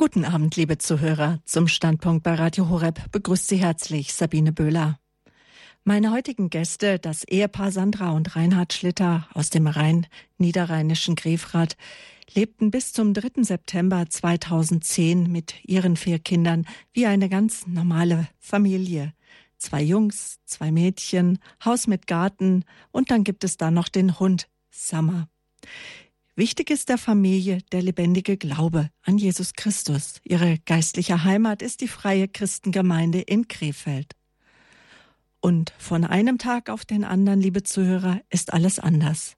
Guten Abend, liebe Zuhörer. Zum Standpunkt bei Radio Horeb begrüßt Sie herzlich Sabine Böhler. Meine heutigen Gäste, das Ehepaar Sandra und Reinhard Schlitter aus dem Rhein-Niederrheinischen Grefrath, lebten bis zum 3. September 2010 mit ihren vier Kindern wie eine ganz normale Familie. Zwei Jungs, zwei Mädchen, Haus mit Garten und dann gibt es da noch den Hund Summer. Wichtig ist der Familie der lebendige Glaube an Jesus Christus. Ihre geistliche Heimat ist die Freie Christengemeinde in Krefeld. Und von einem Tag auf den anderen, liebe Zuhörer, ist alles anders.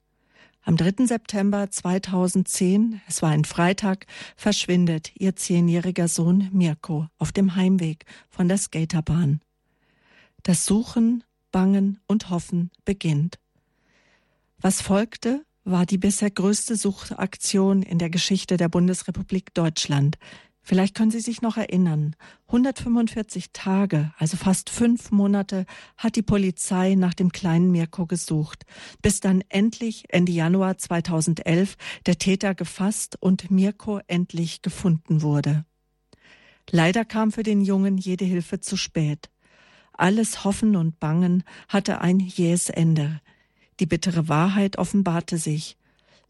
Am 3. September 2010, es war ein Freitag, verschwindet ihr zehnjähriger Sohn Mirko auf dem Heimweg von der Skaterbahn. Das Suchen, Bangen und Hoffen beginnt. Was folgte, war die bisher größte Suchaktion in der Geschichte der Bundesrepublik Deutschland. Vielleicht können Sie sich noch erinnern. 145 Tage, also fast fünf Monate, hat die Polizei nach dem kleinen Mirko gesucht, bis dann endlich Ende Januar 2011 der Täter gefasst und Mirko endlich gefunden wurde. Leider kam für den Jungen jede Hilfe zu spät. Alles Hoffen und Bangen hatte ein jähes Ende. Die bittere Wahrheit offenbarte sich.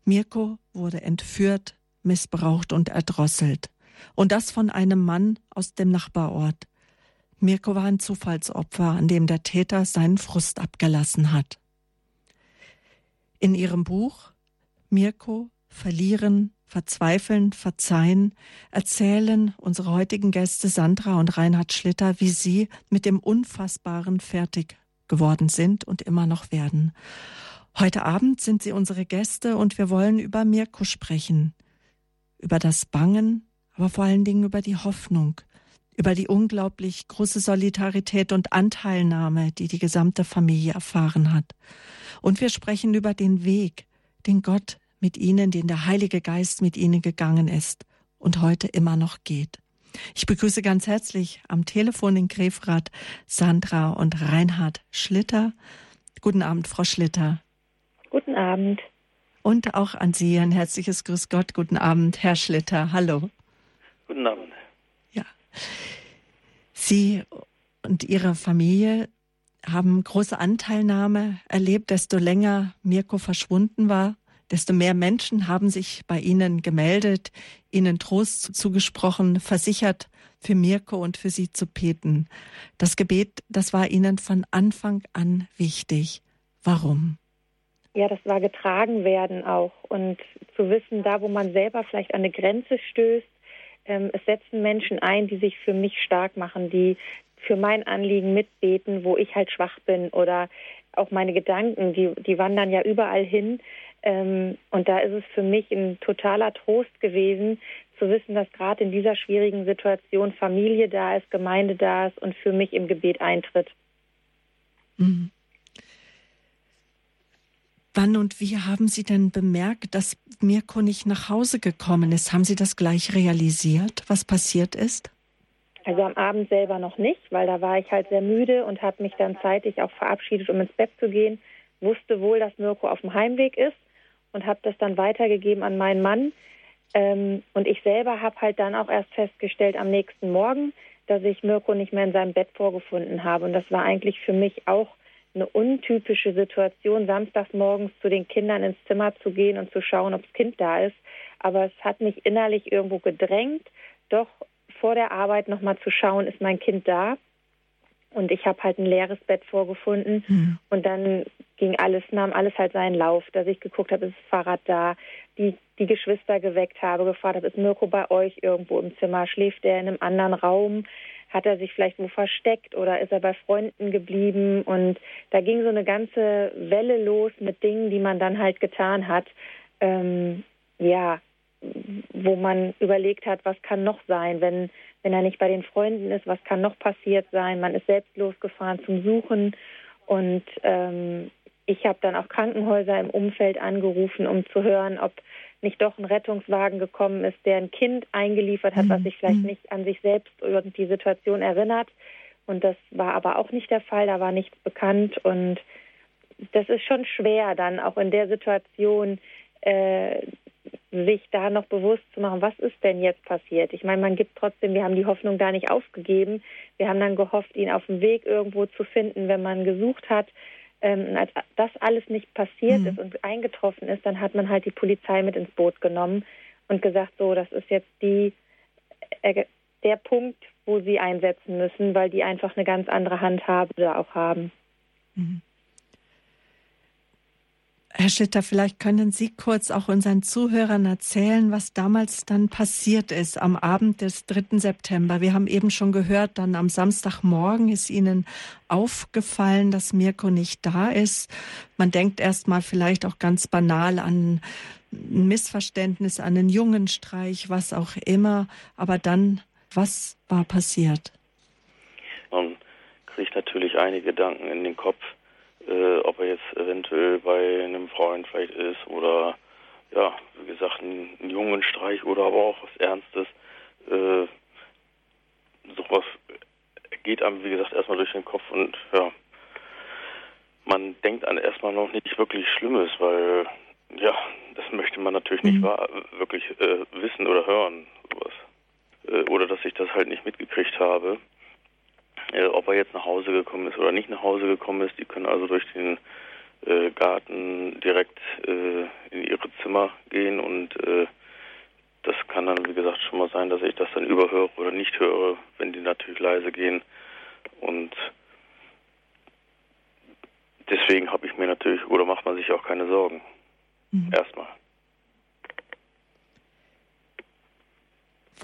Mirko wurde entführt, missbraucht und erdrosselt. Und das von einem Mann aus dem Nachbarort. Mirko war ein Zufallsopfer, an dem der Täter seinen Frust abgelassen hat. In ihrem Buch Mirko verlieren, verzweifeln, verzeihen erzählen unsere heutigen Gäste Sandra und Reinhard Schlitter, wie sie mit dem Unfassbaren fertig geworden sind und immer noch werden. Heute Abend sind Sie unsere Gäste und wir wollen über Mirko sprechen. Über das Bangen, aber vor allen Dingen über die Hoffnung, über die unglaublich große Solidarität und Anteilnahme, die die gesamte Familie erfahren hat. Und wir sprechen über den Weg, den Gott mit ihnen, den der Heilige Geist mit ihnen gegangen ist und heute immer noch geht. Ich begrüße ganz herzlich am Telefon in Grefrath Sandra und Reinhard Schlitter. Guten Abend, Frau Schlitter. Guten Abend. Und auch an Sie ein herzliches Grüß Gott. Guten Abend, Herr Schlitter. Hallo. Guten Abend. Ja. Sie und Ihre Familie haben große Anteilnahme erlebt, desto länger Mirko verschwunden war desto mehr Menschen haben sich bei Ihnen gemeldet, Ihnen Trost zugesprochen, versichert, für Mirko und für Sie zu beten. Das Gebet, das war Ihnen von Anfang an wichtig. Warum? Ja, das war getragen werden auch und zu wissen, da wo man selber vielleicht an eine Grenze stößt, ähm, es setzen Menschen ein, die sich für mich stark machen, die für mein Anliegen mitbeten, wo ich halt schwach bin oder auch meine Gedanken, die, die wandern ja überall hin. Ähm, und da ist es für mich ein totaler Trost gewesen, zu wissen, dass gerade in dieser schwierigen Situation Familie da ist, Gemeinde da ist und für mich im Gebet eintritt. Mhm. Wann und wie haben Sie denn bemerkt, dass Mirko nicht nach Hause gekommen ist? Haben Sie das gleich realisiert, was passiert ist? Also am Abend selber noch nicht, weil da war ich halt sehr müde und habe mich dann zeitig auch verabschiedet, um ins Bett zu gehen. Wusste wohl, dass Mirko auf dem Heimweg ist und habe das dann weitergegeben an meinen Mann. Ähm, und ich selber habe halt dann auch erst festgestellt am nächsten Morgen, dass ich Mirko nicht mehr in seinem Bett vorgefunden habe. Und das war eigentlich für mich auch eine untypische Situation, samstags morgens zu den Kindern ins Zimmer zu gehen und zu schauen, ob das Kind da ist. Aber es hat mich innerlich irgendwo gedrängt, doch vor der Arbeit nochmal zu schauen, ist mein Kind da? Und ich habe halt ein leeres Bett vorgefunden. Mhm. Und dann ging alles, nahm alles halt seinen Lauf, dass ich geguckt habe, ist das Fahrrad da, die, die Geschwister geweckt habe, gefragt habe, ist Mirko bei euch irgendwo im Zimmer? Schläft er in einem anderen Raum? Hat er sich vielleicht wo versteckt oder ist er bei Freunden geblieben? Und da ging so eine ganze Welle los mit Dingen, die man dann halt getan hat. Ähm, ja, wo man überlegt hat, was kann noch sein, wenn, wenn er nicht bei den Freunden ist, was kann noch passiert sein. Man ist selbst losgefahren zum Suchen und ähm, ich habe dann auch Krankenhäuser im Umfeld angerufen, um zu hören, ob nicht doch ein Rettungswagen gekommen ist, der ein Kind eingeliefert hat, mhm. was sich vielleicht mhm. nicht an sich selbst oder die Situation erinnert. Und das war aber auch nicht der Fall, da war nichts bekannt. Und das ist schon schwer, dann auch in der Situation äh, sich da noch bewusst zu machen, was ist denn jetzt passiert? Ich meine, man gibt trotzdem, wir haben die Hoffnung da nicht aufgegeben. Wir haben dann gehofft, ihn auf dem Weg irgendwo zu finden, wenn man gesucht hat. Ähm, als das alles nicht passiert mhm. ist und eingetroffen ist, dann hat man halt die Polizei mit ins Boot genommen und gesagt, so, das ist jetzt die, äh, der Punkt, wo sie einsetzen müssen, weil die einfach eine ganz andere Handhabe da auch haben. Mhm. Herr Schitter, vielleicht können Sie kurz auch unseren Zuhörern erzählen, was damals dann passiert ist am Abend des 3. September. Wir haben eben schon gehört, dann am Samstagmorgen ist Ihnen aufgefallen, dass Mirko nicht da ist. Man denkt erst mal vielleicht auch ganz banal an ein Missverständnis, an einen Jungenstreich, was auch immer. Aber dann, was war passiert? Man kriegt natürlich einige Gedanken in den Kopf äh, ob er jetzt eventuell bei einem Freund vielleicht ist oder ja, wie gesagt, ein, ein jungen Streich oder aber auch was Ernstes. Äh, sowas geht einem, wie gesagt, erstmal durch den Kopf und ja, man denkt an erstmal noch nicht wirklich Schlimmes, weil ja, das möchte man natürlich nicht mhm. wahr, wirklich äh, wissen oder hören, sowas. Äh, oder dass ich das halt nicht mitgekriegt habe. Äh, ob er jetzt nach Hause gekommen ist oder nicht nach Hause gekommen ist. Die können also durch den äh, Garten direkt äh, in ihre Zimmer gehen und äh, das kann dann, wie gesagt, schon mal sein, dass ich das dann überhöre oder nicht höre, wenn die natürlich leise gehen. Und deswegen habe ich mir natürlich, oder macht man sich auch keine Sorgen. Mhm. Erstmal.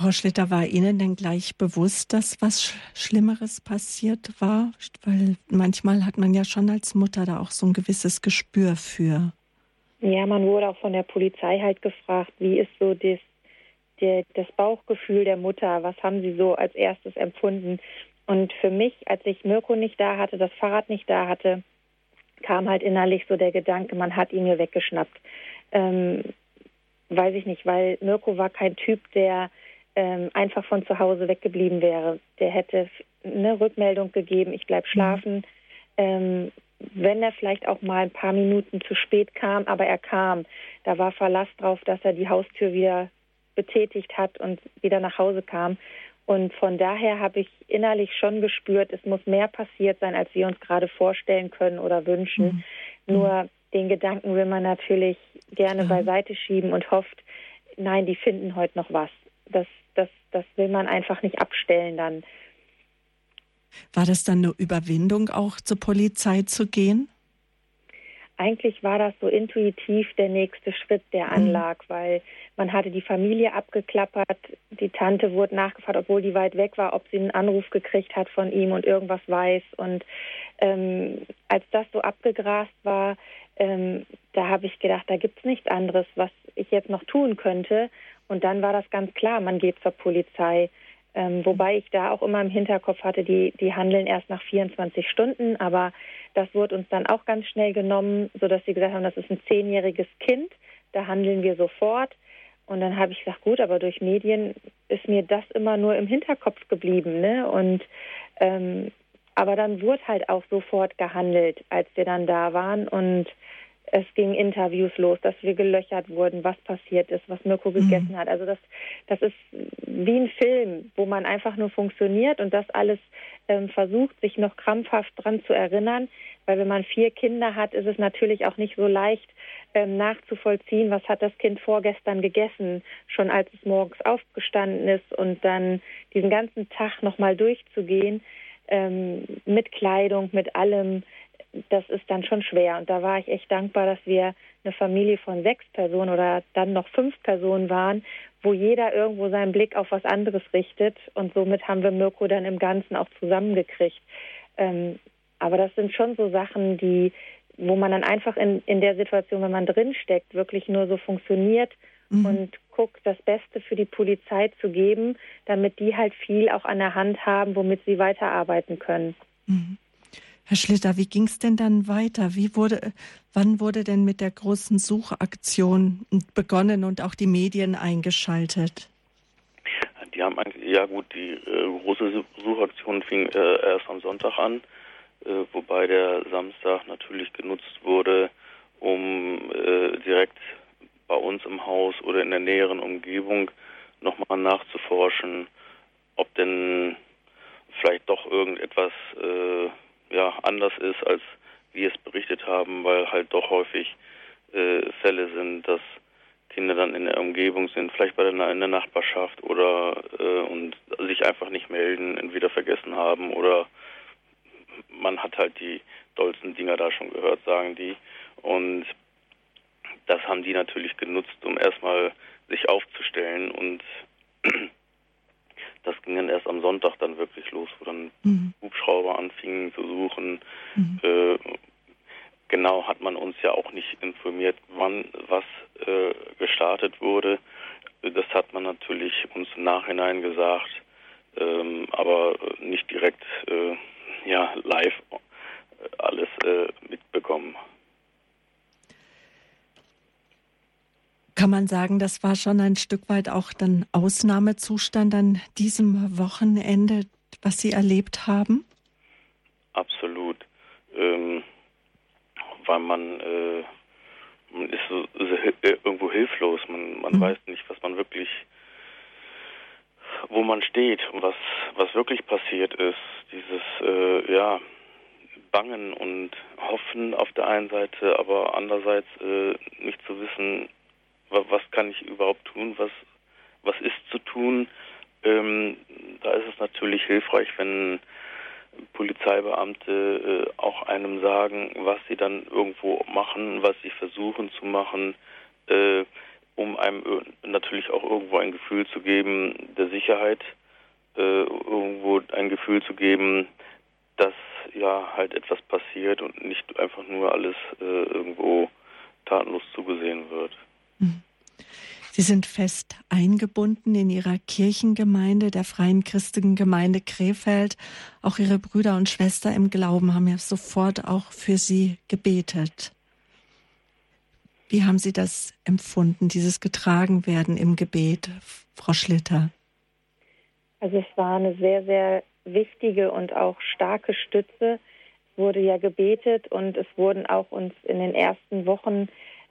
Frau Schlitter, war Ihnen denn gleich bewusst, dass was Schlimmeres passiert war? Weil manchmal hat man ja schon als Mutter da auch so ein gewisses Gespür für. Ja, man wurde auch von der Polizei halt gefragt, wie ist so das, der, das Bauchgefühl der Mutter? Was haben Sie so als erstes empfunden? Und für mich, als ich Mirko nicht da hatte, das Fahrrad nicht da hatte, kam halt innerlich so der Gedanke, man hat ihn mir weggeschnappt. Ähm, weiß ich nicht, weil Mirko war kein Typ, der ähm, einfach von zu Hause weggeblieben wäre. Der hätte eine Rückmeldung gegeben, ich bleibe mhm. schlafen. Ähm, wenn er vielleicht auch mal ein paar Minuten zu spät kam, aber er kam, da war Verlass drauf, dass er die Haustür wieder betätigt hat und wieder nach Hause kam. Und von daher habe ich innerlich schon gespürt, es muss mehr passiert sein, als wir uns gerade vorstellen können oder wünschen. Mhm. Nur den Gedanken will man natürlich gerne mhm. beiseite schieben und hofft, nein, die finden heute noch was. Das das, das will man einfach nicht abstellen dann. War das dann eine Überwindung, auch zur Polizei zu gehen? Eigentlich war das so intuitiv der nächste Schritt, der mhm. anlag, mhm. weil man hatte die Familie abgeklappert, die Tante wurde nachgefragt, obwohl die weit weg war, ob sie einen Anruf gekriegt hat von ihm und irgendwas weiß. Und ähm, als das so abgegrast war, ähm, da habe ich gedacht, da gibt es nichts anderes, was ich jetzt noch tun könnte. Und dann war das ganz klar, man geht zur Polizei. Ähm, wobei ich da auch immer im Hinterkopf hatte, die, die handeln erst nach 24 Stunden, aber das wurde uns dann auch ganz schnell genommen, sodass sie gesagt haben, das ist ein zehnjähriges Kind, da handeln wir sofort. Und dann habe ich gesagt, gut, aber durch Medien ist mir das immer nur im Hinterkopf geblieben. Ne? Und ähm, aber dann wurde halt auch sofort gehandelt, als wir dann da waren. Und es ging Interviews los, dass wir gelöchert wurden, was passiert ist, was Mirko mhm. gegessen hat. Also das, das ist wie ein Film, wo man einfach nur funktioniert und das alles ähm, versucht, sich noch krampfhaft dran zu erinnern. Weil wenn man vier Kinder hat, ist es natürlich auch nicht so leicht ähm, nachzuvollziehen, was hat das Kind vorgestern gegessen, schon als es morgens aufgestanden ist und dann diesen ganzen Tag nochmal durchzugehen ähm, mit Kleidung, mit allem das ist dann schon schwer. Und da war ich echt dankbar, dass wir eine Familie von sechs Personen oder dann noch fünf Personen waren, wo jeder irgendwo seinen Blick auf was anderes richtet. Und somit haben wir Mirko dann im Ganzen auch zusammengekriegt. Ähm, aber das sind schon so Sachen, die, wo man dann einfach in, in der Situation, wenn man drinsteckt, wirklich nur so funktioniert mhm. und guckt, das Beste für die Polizei zu geben, damit die halt viel auch an der Hand haben, womit sie weiterarbeiten können. Mhm. Herr Schlitter, wie ging es denn dann weiter? Wie wurde, wann wurde denn mit der großen Suchaktion begonnen und auch die Medien eingeschaltet? Die haben eigentlich, ja gut, die äh, große Suchaktion fing äh, erst am Sonntag an, äh, wobei der Samstag natürlich genutzt wurde, um äh, direkt bei uns im Haus oder in der näheren Umgebung nochmal nachzuforschen, ob denn vielleicht doch irgendetwas äh, ja, anders ist, als wir es berichtet haben, weil halt doch häufig äh, Fälle sind, dass Kinder dann in der Umgebung sind, vielleicht bei der, in der Nachbarschaft oder äh, und sich einfach nicht melden, entweder vergessen haben oder man hat halt die dollsten Dinger da schon gehört, sagen die. Und das haben die natürlich genutzt, um erstmal sich aufzustellen und das ging dann erst am Sonntag dann wirklich los, wo dann mhm. Hubschrauber anfingen zu suchen. Mhm. Äh, genau hat man uns ja auch nicht informiert, wann was äh, gestartet wurde. Das hat man natürlich uns im Nachhinein gesagt, ähm, aber nicht direkt äh, ja, live alles äh, mitbekommen. Kann man sagen, das war schon ein Stück weit auch dann Ausnahmezustand an diesem Wochenende, was Sie erlebt haben? Absolut. Ähm, weil man, äh, man ist so, so, äh, irgendwo hilflos. Man, man mhm. weiß nicht, was man wirklich, wo man steht und was, was wirklich passiert ist. Dieses, äh, ja, Bangen und Hoffen auf der einen Seite, aber andererseits äh, nicht zu wissen, was kann ich überhaupt tun, was, was ist zu tun. Ähm, da ist es natürlich hilfreich, wenn Polizeibeamte äh, auch einem sagen, was sie dann irgendwo machen, was sie versuchen zu machen, äh, um einem natürlich auch irgendwo ein Gefühl zu geben der Sicherheit, äh, irgendwo ein Gefühl zu geben, dass ja halt etwas passiert und nicht einfach nur alles äh, irgendwo tatenlos zugesehen wird. Mhm. Sie sind fest eingebunden in Ihrer Kirchengemeinde, der Freien Christlichen Gemeinde Krefeld. Auch Ihre Brüder und Schwester im Glauben haben ja sofort auch für Sie gebetet. Wie haben Sie das empfunden, dieses Getragenwerden im Gebet, Frau Schlitter? Also es war eine sehr, sehr wichtige und auch starke Stütze. Es wurde ja gebetet und es wurden auch uns in den ersten Wochen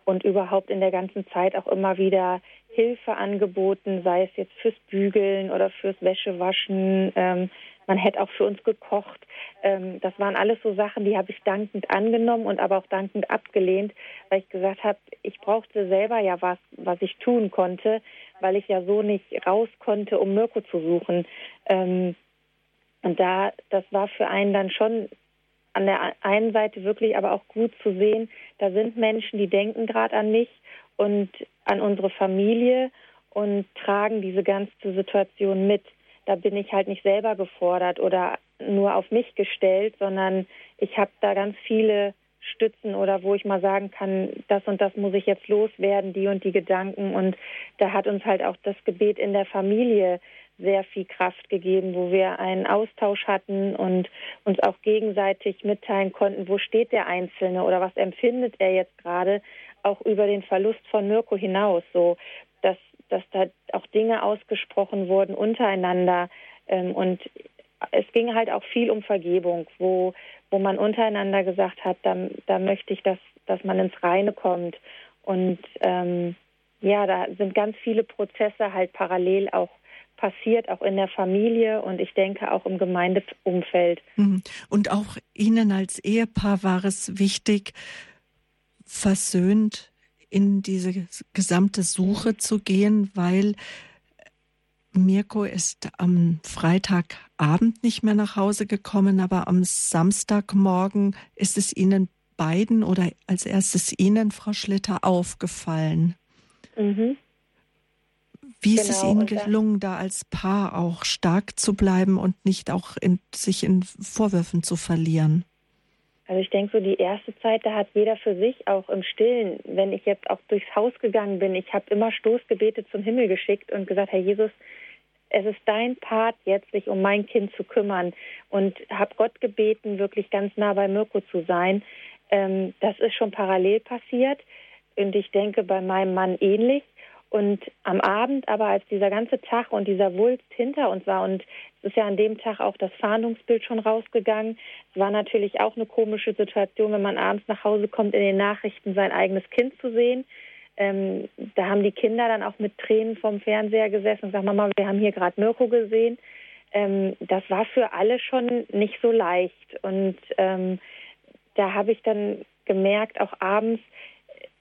und überhaupt in der ganzen Zeit auch immer wieder Hilfe angeboten, sei es jetzt fürs Bügeln oder fürs Wäschewaschen. Ähm, man hätte auch für uns gekocht. Ähm, das waren alles so Sachen, die habe ich dankend angenommen und aber auch dankend abgelehnt, weil ich gesagt habe, ich brauchte selber ja was, was ich tun konnte, weil ich ja so nicht raus konnte, um Mirko zu suchen. Ähm, und da, das war für einen dann schon an der einen Seite wirklich aber auch gut zu sehen, da sind Menschen, die denken gerade an mich und an unsere Familie und tragen diese ganze Situation mit. Da bin ich halt nicht selber gefordert oder nur auf mich gestellt, sondern ich habe da ganz viele Stützen oder wo ich mal sagen kann, das und das muss ich jetzt loswerden, die und die Gedanken. Und da hat uns halt auch das Gebet in der Familie sehr viel Kraft gegeben, wo wir einen Austausch hatten und uns auch gegenseitig mitteilen konnten, wo steht der Einzelne oder was empfindet er jetzt gerade, auch über den Verlust von Mirko hinaus, so dass, dass da auch Dinge ausgesprochen wurden untereinander ähm, und es ging halt auch viel um Vergebung, wo, wo man untereinander gesagt hat, da, da möchte ich, dass, dass man ins Reine kommt. Und ähm, ja, da sind ganz viele Prozesse halt parallel auch passiert, auch in der Familie und ich denke auch im Gemeindeumfeld. Mhm. Und auch Ihnen als Ehepaar war es wichtig, versöhnt in diese gesamte Suche zu gehen, weil Mirko ist am Freitagabend nicht mehr nach Hause gekommen, aber am Samstagmorgen ist es Ihnen beiden oder als erstes Ihnen, Frau Schlitter, aufgefallen. Mhm. Wie genau, ist es genau, Ihnen gelungen, da als Paar auch stark zu bleiben und nicht auch in, sich in Vorwürfen zu verlieren? Also ich denke so die erste Zeit, da hat jeder für sich auch im Stillen, wenn ich jetzt auch durchs Haus gegangen bin, ich habe immer Stoßgebete zum Himmel geschickt und gesagt, Herr Jesus, es ist dein Part jetzt, sich um mein Kind zu kümmern und habe Gott gebeten, wirklich ganz nah bei Mirko zu sein. Ähm, das ist schon parallel passiert und ich denke bei meinem Mann ähnlich. Und am Abend aber, als dieser ganze Tag und dieser Wulst hinter uns war, und es ist ja an dem Tag auch das Fahndungsbild schon rausgegangen, es war natürlich auch eine komische Situation, wenn man abends nach Hause kommt, in den Nachrichten sein eigenes Kind zu sehen. Ähm, da haben die Kinder dann auch mit Tränen vom Fernseher gesessen und gesagt, Mama, wir haben hier gerade Mirko gesehen. Ähm, das war für alle schon nicht so leicht. Und ähm, da habe ich dann gemerkt, auch abends,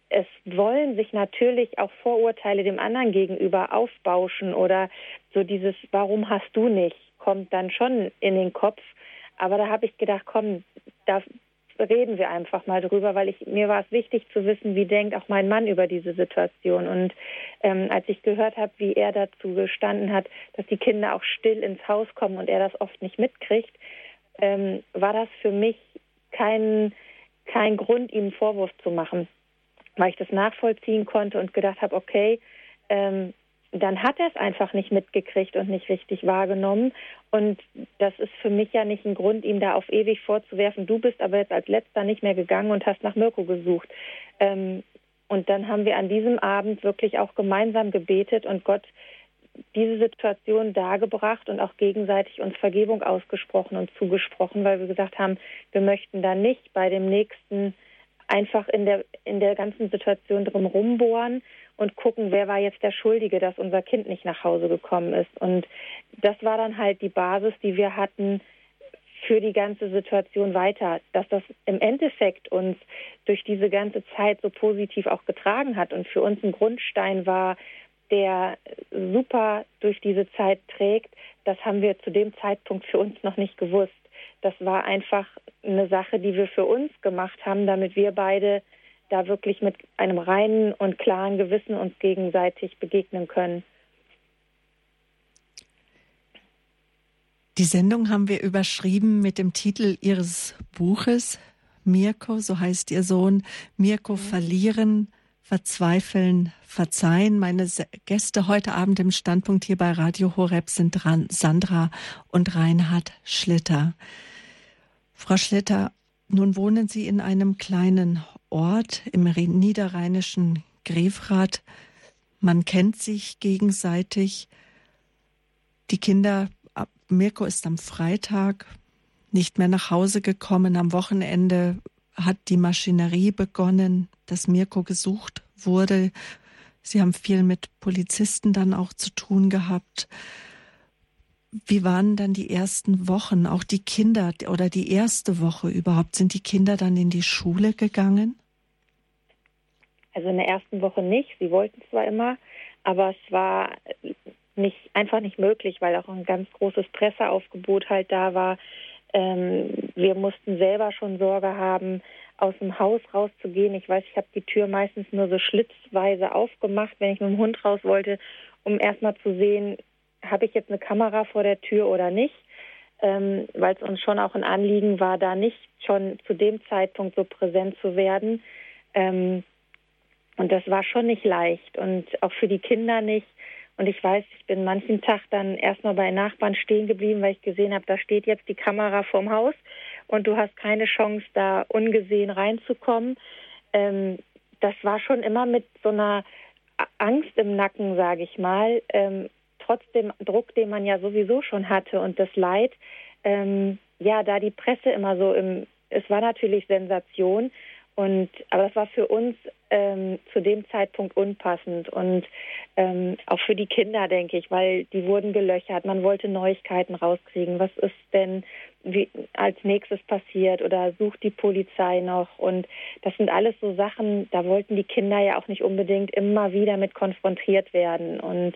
es wollen sich natürlich auch Vorurteile dem anderen gegenüber aufbauschen oder so dieses, warum hast du nicht, kommt dann schon in den Kopf. Aber da habe ich gedacht, komm, da reden wir einfach mal drüber, weil ich mir war es wichtig zu wissen, wie denkt auch mein Mann über diese Situation. Und ähm, als ich gehört habe, wie er dazu gestanden hat, dass die Kinder auch still ins Haus kommen und er das oft nicht mitkriegt, ähm, war das für mich kein kein Grund, ihm einen Vorwurf zu machen, weil ich das nachvollziehen konnte und gedacht habe, okay, ähm, dann hat er es einfach nicht mitgekriegt und nicht richtig wahrgenommen. Und das ist für mich ja nicht ein Grund, ihm da auf ewig vorzuwerfen, du bist aber jetzt als letzter nicht mehr gegangen und hast nach Mirko gesucht. Ähm, und dann haben wir an diesem Abend wirklich auch gemeinsam gebetet und Gott diese Situation dargebracht und auch gegenseitig uns Vergebung ausgesprochen und zugesprochen, weil wir gesagt haben, wir möchten da nicht bei dem nächsten einfach in der in der ganzen Situation drum rumbohren und gucken, wer war jetzt der Schuldige, dass unser Kind nicht nach Hause gekommen ist. Und das war dann halt die Basis, die wir hatten für die ganze Situation weiter, dass das im Endeffekt uns durch diese ganze Zeit so positiv auch getragen hat und für uns ein Grundstein war, der super durch diese Zeit trägt, das haben wir zu dem Zeitpunkt für uns noch nicht gewusst. Das war einfach eine Sache, die wir für uns gemacht haben, damit wir beide da wirklich mit einem reinen und klaren Gewissen uns gegenseitig begegnen können. Die Sendung haben wir überschrieben mit dem Titel Ihres Buches, Mirko, so heißt Ihr Sohn, Mirko verlieren, Verzweifeln, Verzeihen. Meine Gäste heute Abend im Standpunkt hier bei Radio Horeb sind Sandra und Reinhard Schlitter. Frau Schlitter, nun wohnen Sie in einem kleinen Ort im niederrheinischen Grefrath. Man kennt sich gegenseitig. Die Kinder, Mirko ist am Freitag nicht mehr nach Hause gekommen. Am Wochenende hat die Maschinerie begonnen, dass Mirko gesucht wurde. Sie haben viel mit Polizisten dann auch zu tun gehabt. Wie waren dann die ersten Wochen, auch die Kinder oder die erste Woche überhaupt? Sind die Kinder dann in die Schule gegangen? Also in der ersten Woche nicht. Sie wollten zwar immer, aber es war nicht einfach nicht möglich, weil auch ein ganz großes Presseaufgebot halt da war. Ähm, wir mussten selber schon Sorge haben, aus dem Haus rauszugehen. Ich weiß, ich habe die Tür meistens nur so schlitzweise aufgemacht, wenn ich mit dem Hund raus wollte, um erstmal zu sehen, habe ich jetzt eine Kamera vor der Tür oder nicht. Ähm, weil es uns schon auch ein Anliegen war, da nicht schon zu dem Zeitpunkt so präsent zu werden. Ähm, und das war schon nicht leicht und auch für die Kinder nicht. Und ich weiß, ich bin manchen Tag dann erstmal bei Nachbarn stehen geblieben, weil ich gesehen habe, da steht jetzt die Kamera vorm Haus und du hast keine Chance, da ungesehen reinzukommen. Ähm, das war schon immer mit so einer Angst im Nacken, sage ich mal, ähm, trotz dem Druck, den man ja sowieso schon hatte und das Leid. Ähm, ja, da die Presse immer so im, es war natürlich Sensation und aber das war für uns ähm, zu dem Zeitpunkt unpassend und ähm, auch für die Kinder, denke ich, weil die wurden gelöchert. Man wollte Neuigkeiten rauskriegen. Was ist denn wie, als nächstes passiert oder sucht die Polizei noch? Und das sind alles so Sachen, da wollten die Kinder ja auch nicht unbedingt immer wieder mit konfrontiert werden. Und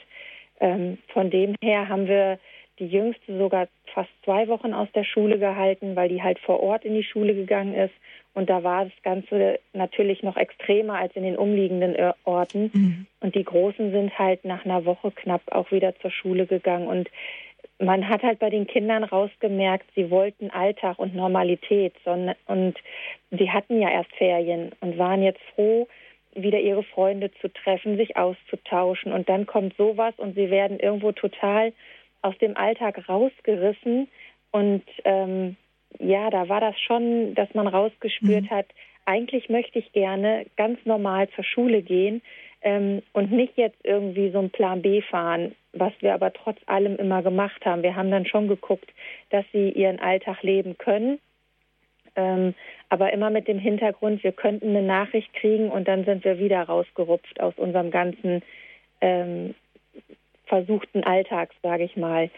ähm, von dem her haben wir die Jüngste sogar fast zwei Wochen aus der Schule gehalten, weil die halt vor Ort in die Schule gegangen ist und da war das Ganze natürlich noch extremer als in den umliegenden Orten. Mhm. Und die Großen sind halt nach einer Woche knapp auch wieder zur Schule gegangen. Und man hat halt bei den Kindern rausgemerkt, sie wollten Alltag und Normalität. Und sie hatten ja erst Ferien und waren jetzt froh, wieder ihre Freunde zu treffen, sich auszutauschen. Und dann kommt sowas und sie werden irgendwo total aus dem Alltag rausgerissen. Und ähm, ja, da war das schon, dass man rausgespürt mhm. hat, eigentlich möchte ich gerne ganz normal zur Schule gehen ähm, und nicht jetzt irgendwie so einen Plan B fahren, was wir aber trotz allem immer gemacht haben. Wir haben dann schon geguckt, dass sie ihren Alltag leben können. Ähm, aber immer mit dem Hintergrund, wir könnten eine Nachricht kriegen und dann sind wir wieder rausgerupft aus unserem ganzen ähm, versuchten Alltag, sage ich mal.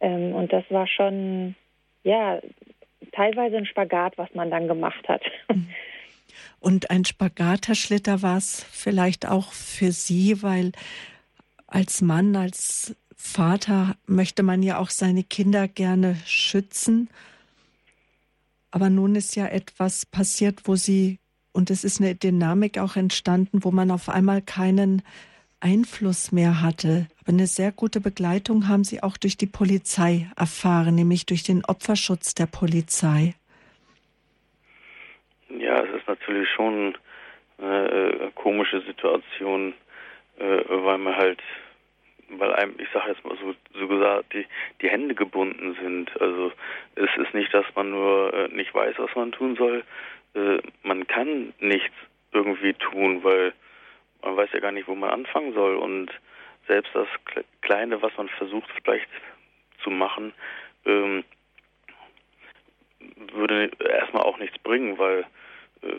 Ähm, und das war schon, ja, teilweise ein Spagat, was man dann gemacht hat. Und ein Spagat, Herr Schlitter, war es vielleicht auch für Sie, weil als Mann, als Vater möchte man ja auch seine Kinder gerne schützen. Aber nun ist ja etwas passiert, wo Sie, und es ist eine Dynamik auch entstanden, wo man auf einmal keinen Einfluss mehr hatte. Aber eine sehr gute Begleitung haben Sie auch durch die Polizei erfahren, nämlich durch den Opferschutz der Polizei. Ja, es ist natürlich schon eine äh, komische Situation, äh, weil man halt, weil einem, ich sage jetzt mal so, so gesagt, die, die Hände gebunden sind. Also es ist nicht, dass man nur äh, nicht weiß, was man tun soll. Äh, man kann nichts irgendwie tun, weil man weiß ja gar nicht, wo man anfangen soll. Und selbst das Kleine, was man versucht vielleicht zu machen, ähm, würde erstmal auch nichts bringen, weil äh,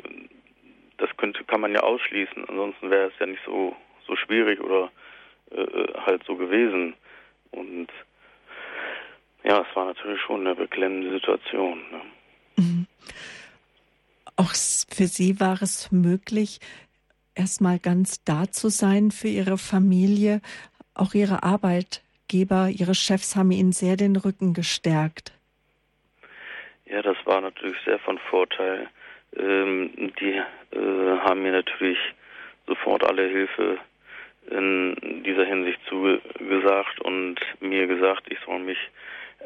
das könnte, kann man ja ausschließen. Ansonsten wäre es ja nicht so, so schwierig oder äh, halt so gewesen. Und ja, es war natürlich schon eine beklemmende Situation. Ne? Mhm. Auch für Sie war es möglich, erstmal ganz da zu sein für Ihre Familie. Auch Ihre Arbeitgeber, Ihre Chefs haben Ihnen sehr den Rücken gestärkt. Ja, das war natürlich sehr von Vorteil. Ähm, die äh, haben mir natürlich sofort alle Hilfe in dieser Hinsicht zugesagt und mir gesagt, ich soll mich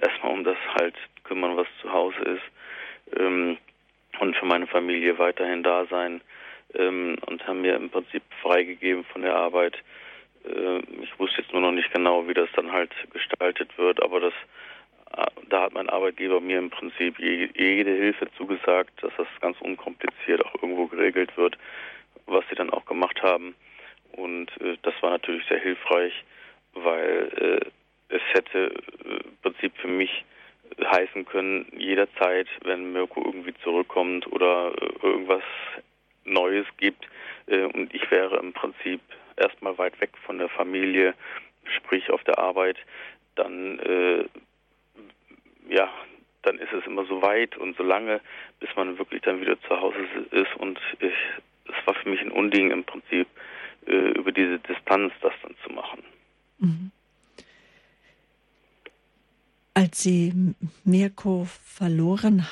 erstmal um das halt kümmern, was zu Hause ist ähm, und für meine Familie weiterhin da sein ähm, und haben mir im Prinzip freigegeben von der Arbeit. Äh, ich wusste jetzt nur noch nicht genau, wie das dann halt gestaltet wird, aber das da hat mein Arbeitgeber mir im Prinzip jede Hilfe zugesagt, dass das ganz unkompliziert auch irgendwo geregelt wird, was sie dann auch gemacht haben. Und äh, das war natürlich sehr hilfreich, weil äh, es hätte äh, im Prinzip für mich heißen können, jederzeit, wenn Mirko irgendwie zurückkommt oder äh, irgendwas Neues gibt äh, und ich wäre im Prinzip erstmal weit weg von der Familie, sprich auf der Arbeit, dann äh, ja, dann ist es immer so weit und so lange, bis man wirklich dann wieder zu Hause ist. Und ich, es war für mich ein Unding im Prinzip, äh, über diese Distanz das dann zu machen. Mhm. Als Sie Mirko verloren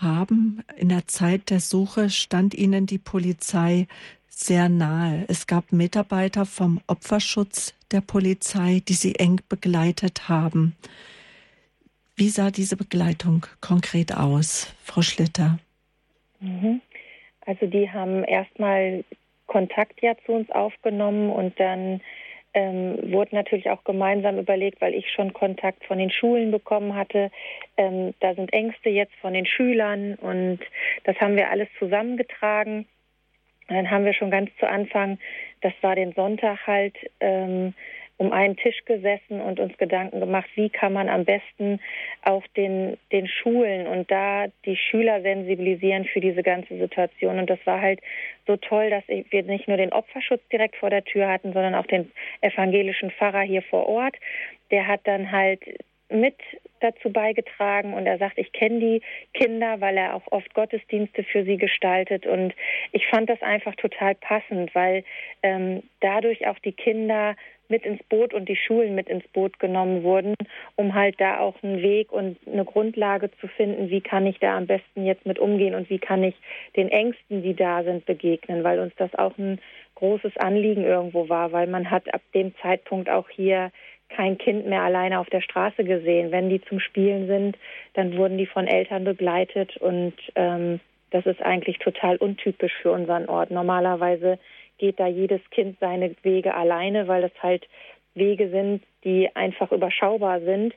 haben, in der Zeit der Suche stand Ihnen die Polizei sehr nahe. Es gab Mitarbeiter vom Opferschutz der Polizei, die Sie eng begleitet haben. Wie sah diese Begleitung konkret aus, Frau Schlitter? Mhm. Also die haben erstmal Kontakt ja zu uns aufgenommen und dann ähm, wurde natürlich auch gemeinsam überlegt, weil ich schon Kontakt von den Schulen bekommen hatte. Ähm, da sind Ängste jetzt von den Schülern und das haben wir alles zusammengetragen. Dann haben wir schon ganz zu Anfang, das war den Sonntag halt, ähm, um einen Tisch gesessen und uns Gedanken gemacht, wie kann man am besten auch den, den Schulen und da die Schüler sensibilisieren für diese ganze Situation. Und das war halt so toll, dass wir nicht nur den Opferschutz direkt vor der Tür hatten, sondern auch den evangelischen Pfarrer hier vor Ort. Der hat dann halt mit dazu beigetragen und er sagt, ich kenne die Kinder, weil er auch oft Gottesdienste für sie gestaltet und ich fand das einfach total passend, weil ähm, dadurch auch die Kinder mit ins Boot und die Schulen mit ins Boot genommen wurden, um halt da auch einen Weg und eine Grundlage zu finden, wie kann ich da am besten jetzt mit umgehen und wie kann ich den Ängsten, die da sind, begegnen, weil uns das auch ein großes Anliegen irgendwo war, weil man hat ab dem Zeitpunkt auch hier kein Kind mehr alleine auf der Straße gesehen. Wenn die zum Spielen sind, dann wurden die von Eltern begleitet und ähm, das ist eigentlich total untypisch für unseren Ort. Normalerweise geht da jedes Kind seine Wege alleine, weil das halt Wege sind, die einfach überschaubar sind.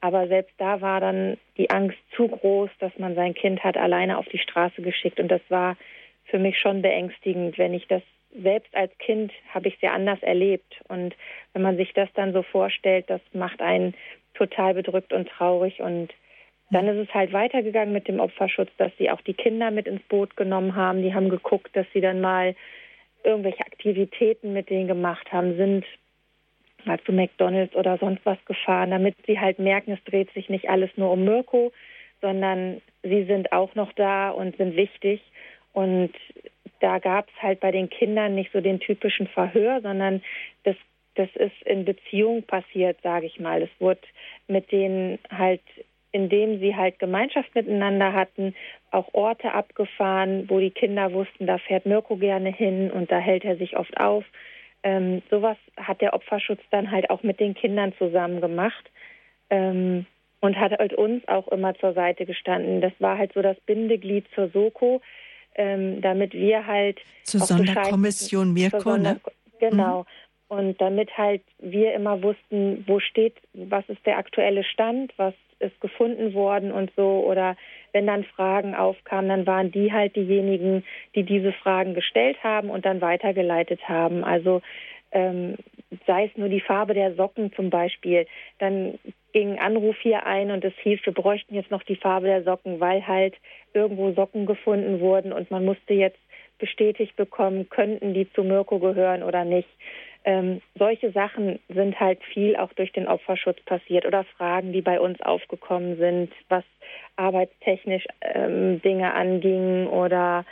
Aber selbst da war dann die Angst zu groß, dass man sein Kind hat alleine auf die Straße geschickt. Und das war für mich schon beängstigend, wenn ich das selbst als Kind habe ich ja anders erlebt. Und wenn man sich das dann so vorstellt, das macht einen total bedrückt und traurig. Und Dann ist es halt weitergegangen mit dem Opferschutz, dass sie auch die Kinder mit ins Boot genommen haben. Die haben geguckt, dass sie dann mal irgendwelche Aktivitäten mit denen gemacht haben, sind mal zu McDonalds oder sonst was gefahren, damit sie halt merken, es dreht sich nicht alles nur um Mirko, sondern sie sind auch noch da und sind wichtig. Und da gab es halt bei den Kindern nicht so den typischen Verhör, sondern das, das ist in Beziehung passiert, sage ich mal. Es wurde mit denen halt, indem sie halt Gemeinschaft miteinander hatten, auch Orte abgefahren, wo die Kinder wussten, da fährt Mirko gerne hin und da hält er sich oft auf. Ähm, sowas hat der Opferschutz dann halt auch mit den Kindern zusammen gemacht. Ähm, und hat halt uns auch immer zur Seite gestanden. Das war halt so das Bindeglied zur Soko, ähm, damit wir halt zur Sonderkommission Mirko, Sonder ne? Genau. Mhm. Und damit halt wir immer wussten, wo steht, was ist der aktuelle Stand, was ist gefunden worden und so. Oder wenn dann Fragen aufkamen, dann waren die halt diejenigen, die diese Fragen gestellt haben und dann weitergeleitet haben. Also ähm, sei es nur die Farbe der Socken zum Beispiel, dann ging ein Anruf hier ein und es hieß, wir bräuchten jetzt noch die Farbe der Socken, weil halt irgendwo Socken gefunden wurden und man musste jetzt bestätigt bekommen, könnten die zu Mirko gehören oder nicht. Ähm, solche Sachen sind halt viel auch durch den Opferschutz passiert oder Fragen, die bei uns aufgekommen sind, was arbeitstechnisch ähm, Dinge anging oder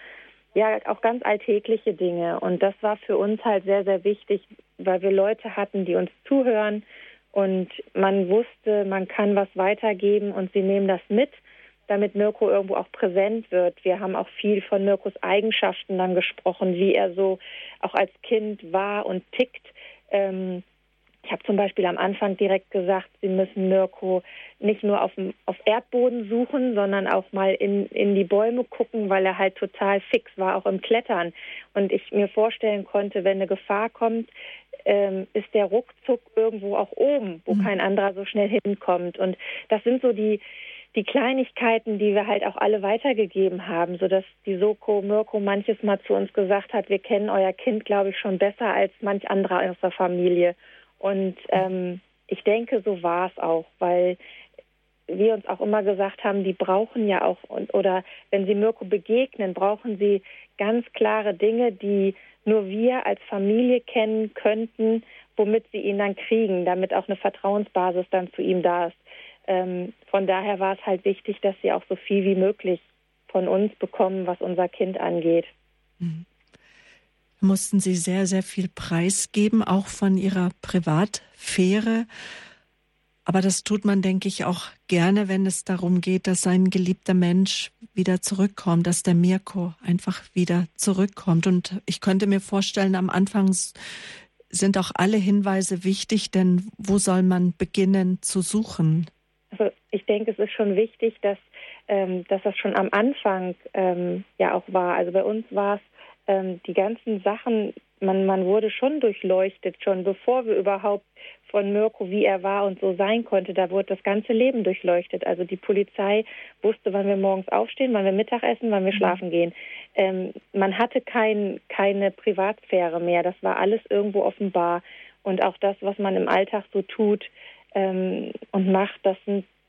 ja, auch ganz alltägliche Dinge. Und das war für uns halt sehr, sehr wichtig, weil wir Leute hatten, die uns zuhören und man wusste, man kann was weitergeben und sie nehmen das mit, damit Mirko irgendwo auch präsent wird. Wir haben auch viel von Mirkos Eigenschaften dann gesprochen, wie er so auch als Kind war und tickt. Ähm, ich habe zum Beispiel am Anfang direkt gesagt, Sie müssen Mirko nicht nur auf, dem, auf Erdboden suchen, sondern auch mal in, in die Bäume gucken, weil er halt total fix war, auch im Klettern. Und ich mir vorstellen konnte, wenn eine Gefahr kommt, ähm, ist der ruckzuck irgendwo auch oben, wo mhm. kein anderer so schnell hinkommt. Und das sind so die, die Kleinigkeiten, die wir halt auch alle weitergegeben haben, sodass die Soko Mirko manches Mal zu uns gesagt hat, wir kennen euer Kind, glaube ich, schon besser als manch anderer aus der Familie. Und ähm, ich denke, so war es auch, weil wir uns auch immer gesagt haben, die brauchen ja auch, oder wenn sie Mirko begegnen, brauchen sie ganz klare Dinge, die nur wir als Familie kennen könnten, womit sie ihn dann kriegen, damit auch eine Vertrauensbasis dann zu ihm da ist. Ähm, von daher war es halt wichtig, dass sie auch so viel wie möglich von uns bekommen, was unser Kind angeht. Mhm mussten Sie sehr, sehr viel preisgeben, auch von Ihrer Privatsphäre. Aber das tut man, denke ich, auch gerne, wenn es darum geht, dass ein geliebter Mensch wieder zurückkommt, dass der Mirko einfach wieder zurückkommt. Und ich könnte mir vorstellen, am Anfang sind auch alle Hinweise wichtig, denn wo soll man beginnen zu suchen? Also ich denke, es ist schon wichtig, dass, ähm, dass das schon am Anfang ähm, ja auch war. Also bei uns war es ähm, die ganzen Sachen, man, man wurde schon durchleuchtet, schon bevor wir überhaupt von Mirko, wie er war und so sein konnte, da wurde das ganze Leben durchleuchtet. Also die Polizei wusste, wann wir morgens aufstehen, wann wir Mittag essen, wann wir mhm. schlafen gehen. Ähm, man hatte kein, keine Privatsphäre mehr. Das war alles irgendwo offenbar. Und auch das, was man im Alltag so tut ähm, und macht, das,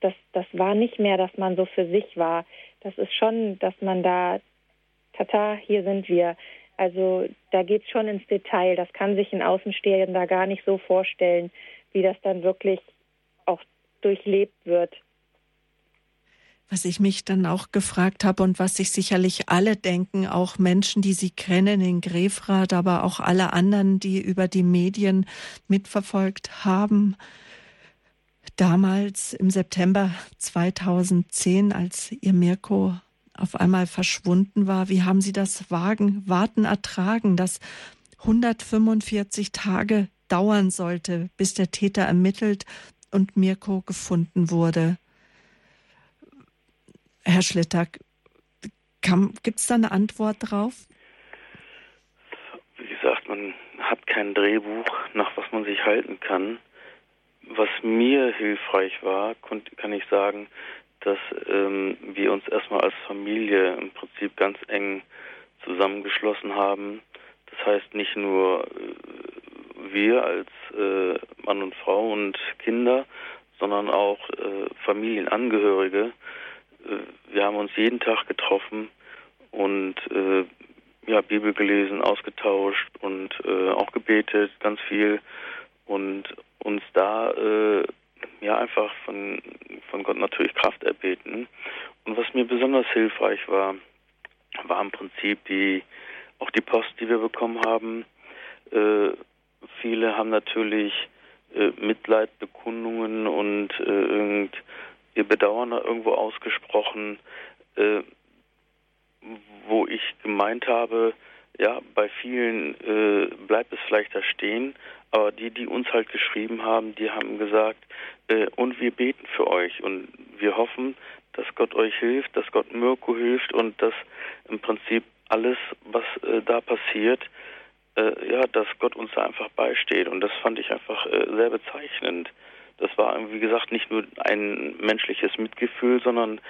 das, das war nicht mehr, dass man so für sich war. Das ist schon, dass man da tata, hier sind wir. Also da geht es schon ins Detail. Das kann sich ein Außenstehender gar nicht so vorstellen, wie das dann wirklich auch durchlebt wird. Was ich mich dann auch gefragt habe und was sich sicherlich alle denken, auch Menschen, die Sie kennen in Grefrath, aber auch alle anderen, die über die Medien mitverfolgt haben, damals im September 2010, als ihr Mirko auf einmal verschwunden war. Wie haben Sie das Wagen, Warten ertragen, das 145 Tage dauern sollte, bis der Täter ermittelt und Mirko gefunden wurde? Herr Schlitter, gibt es da eine Antwort drauf? Wie gesagt, man hat kein Drehbuch, nach was man sich halten kann. Was mir hilfreich war, kann ich sagen, dass ähm, wir uns erstmal als Familie im Prinzip ganz eng zusammengeschlossen haben. Das heißt nicht nur äh, wir als äh, Mann und Frau und Kinder, sondern auch äh, Familienangehörige. Äh, wir haben uns jeden Tag getroffen und äh, ja, Bibel gelesen, ausgetauscht und äh, auch gebetet, ganz viel und uns da äh, ja einfach von, von Gott natürlich Kraft erbeten. Und was mir besonders hilfreich war, war im Prinzip die auch die Post, die wir bekommen haben. Äh, viele haben natürlich äh, Mitleidbekundungen und äh, irgend ihr Bedauern irgendwo ausgesprochen, äh, wo ich gemeint habe, ja, bei vielen äh, bleibt es vielleicht da stehen, aber die, die uns halt geschrieben haben, die haben gesagt, äh, und wir beten für euch und wir hoffen, dass Gott euch hilft, dass Gott Mirko hilft und dass im Prinzip alles, was äh, da passiert, äh, ja, dass Gott uns da einfach beisteht. Und das fand ich einfach äh, sehr bezeichnend. Das war, wie gesagt, nicht nur ein menschliches Mitgefühl, sondern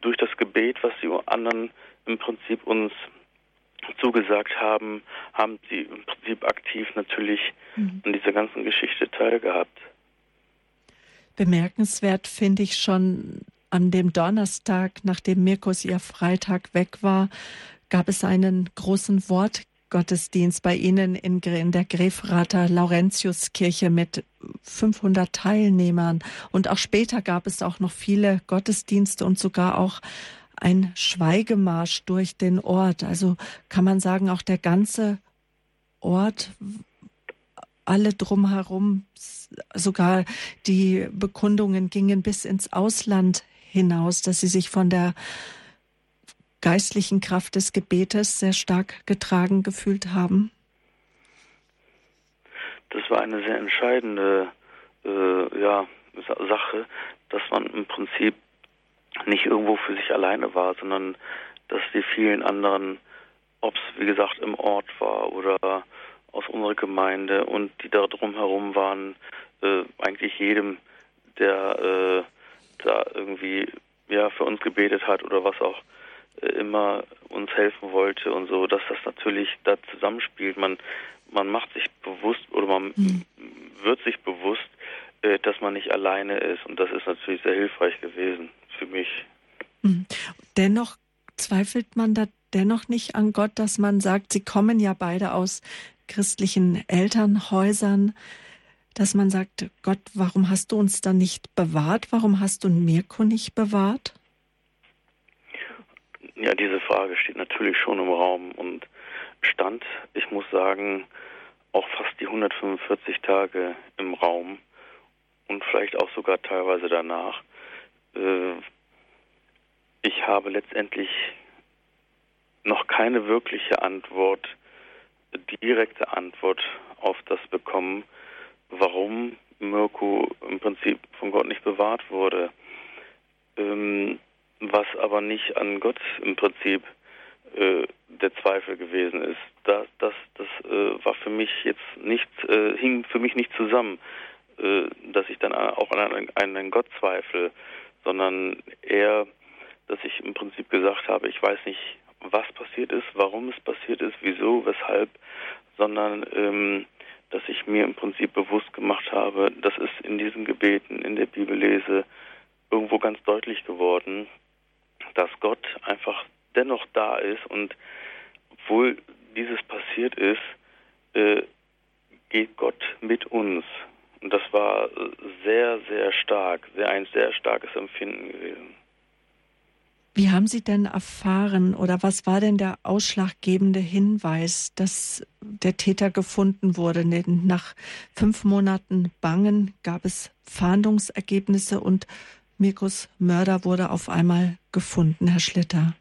durch das Gebet, was die anderen im Prinzip uns zugesagt haben, haben sie im Prinzip aktiv natürlich mhm. an dieser ganzen Geschichte teilgehabt. Bemerkenswert finde ich schon an dem Donnerstag, nachdem Mirkus ihr Freitag weg war, gab es einen großen Wortgottesdienst bei Ihnen in, in der Grefrater Laurentiuskirche mit 500 Teilnehmern. Und auch später gab es auch noch viele Gottesdienste und sogar auch ein Schweigemarsch durch den Ort. Also kann man sagen, auch der ganze Ort, alle drumherum, sogar die Bekundungen gingen bis ins Ausland hinaus, dass sie sich von der geistlichen Kraft des Gebetes sehr stark getragen gefühlt haben? Das war eine sehr entscheidende äh, ja, Sache, dass man im Prinzip nicht irgendwo für sich alleine war, sondern dass die vielen anderen, ob es wie gesagt im Ort war oder aus unserer Gemeinde und die da drumherum waren, äh, eigentlich jedem, der äh, da irgendwie ja für uns gebetet hat oder was auch immer uns helfen wollte und so, dass das natürlich da zusammenspielt. Man, man macht sich bewusst oder man mhm. wird sich bewusst, äh, dass man nicht alleine ist. Und das ist natürlich sehr hilfreich gewesen für mich. Mhm. Dennoch zweifelt man da dennoch nicht an Gott, dass man sagt, Sie kommen ja beide aus christlichen Elternhäusern, dass man sagt, Gott, warum hast du uns dann nicht bewahrt? Warum hast du Mirko nicht bewahrt? Ja, diese Frage steht natürlich schon im Raum und stand, ich muss sagen, auch fast die 145 Tage im Raum und vielleicht auch sogar teilweise danach. Äh, ich habe letztendlich noch keine wirkliche Antwort, direkte Antwort auf das bekommen, warum Mirko im Prinzip von Gott nicht bewahrt wurde. Ähm, was aber nicht an Gott im Prinzip äh, der Zweifel gewesen ist. Das, das, das äh, war für mich jetzt nicht, äh, hing für mich nicht zusammen, äh, dass ich dann auch an einen, einen Gott zweifle, sondern eher, dass ich im Prinzip gesagt habe, ich weiß nicht, was passiert ist, warum es passiert ist, wieso, weshalb, sondern ähm, dass ich mir im Prinzip bewusst gemacht habe, das ist in diesen Gebeten, in der Bibellese irgendwo ganz deutlich geworden, dass Gott einfach dennoch da ist und obwohl dieses passiert ist, äh, geht Gott mit uns. Und das war sehr, sehr stark, sehr ein sehr starkes Empfinden gewesen. Wie haben Sie denn erfahren oder was war denn der ausschlaggebende Hinweis, dass der Täter gefunden wurde? Nach fünf Monaten Bangen gab es Fahndungsergebnisse und Mikos Mörder wurde auf einmal gefunden, Herr Schlitter.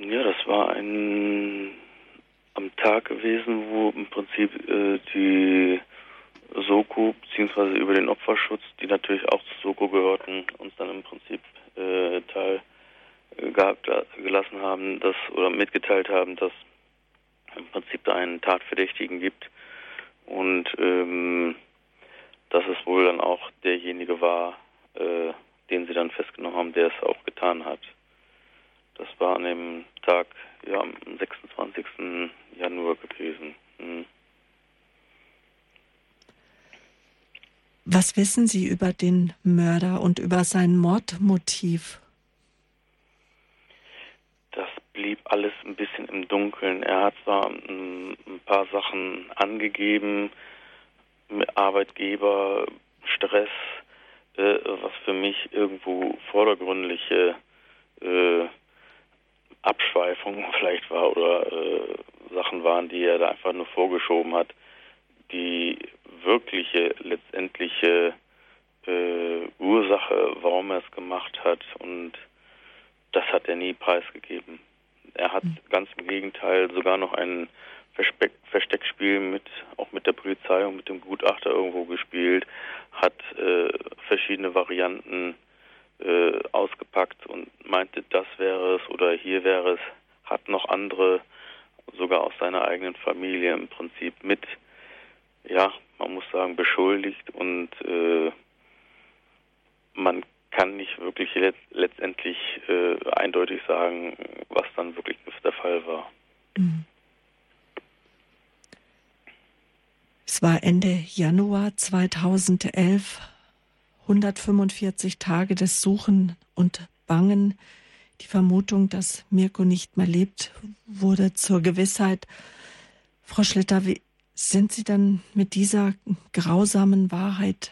Ja, das war ein am Tag gewesen, wo im Prinzip äh, die Soko beziehungsweise über den Opferschutz, die natürlich auch zu Soko gehörten, uns dann im Prinzip äh, teil äh, gehabt, gelassen haben, dass oder mitgeteilt haben, dass im Prinzip da einen Tatverdächtigen gibt und ähm, dass es wohl dann auch derjenige war, äh, den sie dann festgenommen haben, der es auch getan hat. Das war an dem Tag, ja, am 26. Januar gewesen. Hm. Was wissen Sie über den Mörder und über sein Mordmotiv? Das blieb alles ein bisschen im Dunkeln. Er hat zwar ein paar Sachen angegeben, Arbeitgeber, Stress, äh, was für mich irgendwo vordergründliche äh, Abschweifungen vielleicht war oder äh, Sachen waren, die er da einfach nur vorgeschoben hat. Die wirkliche, letztendliche äh, Ursache, warum er es gemacht hat und das hat er nie preisgegeben. Er hat mhm. ganz im Gegenteil sogar noch ein Versteck, Versteckspiel mit auch mit der Polizei und mit dem Gutachter irgendwo gespielt, hat äh, verschiedene Varianten äh, ausgepackt und meinte, das wäre es oder hier wäre es, hat noch andere sogar aus seiner eigenen Familie im Prinzip mit, ja, man muss sagen, beschuldigt und äh, man kann nicht wirklich let letztendlich äh, eindeutig sagen, was dann wirklich der Fall war. Mhm. Es war Ende Januar 2011, 145 Tage des Suchen und Bangen. Die Vermutung, dass Mirko nicht mehr lebt, wurde zur Gewissheit. Frau Schlitter, wie sind Sie dann mit dieser grausamen Wahrheit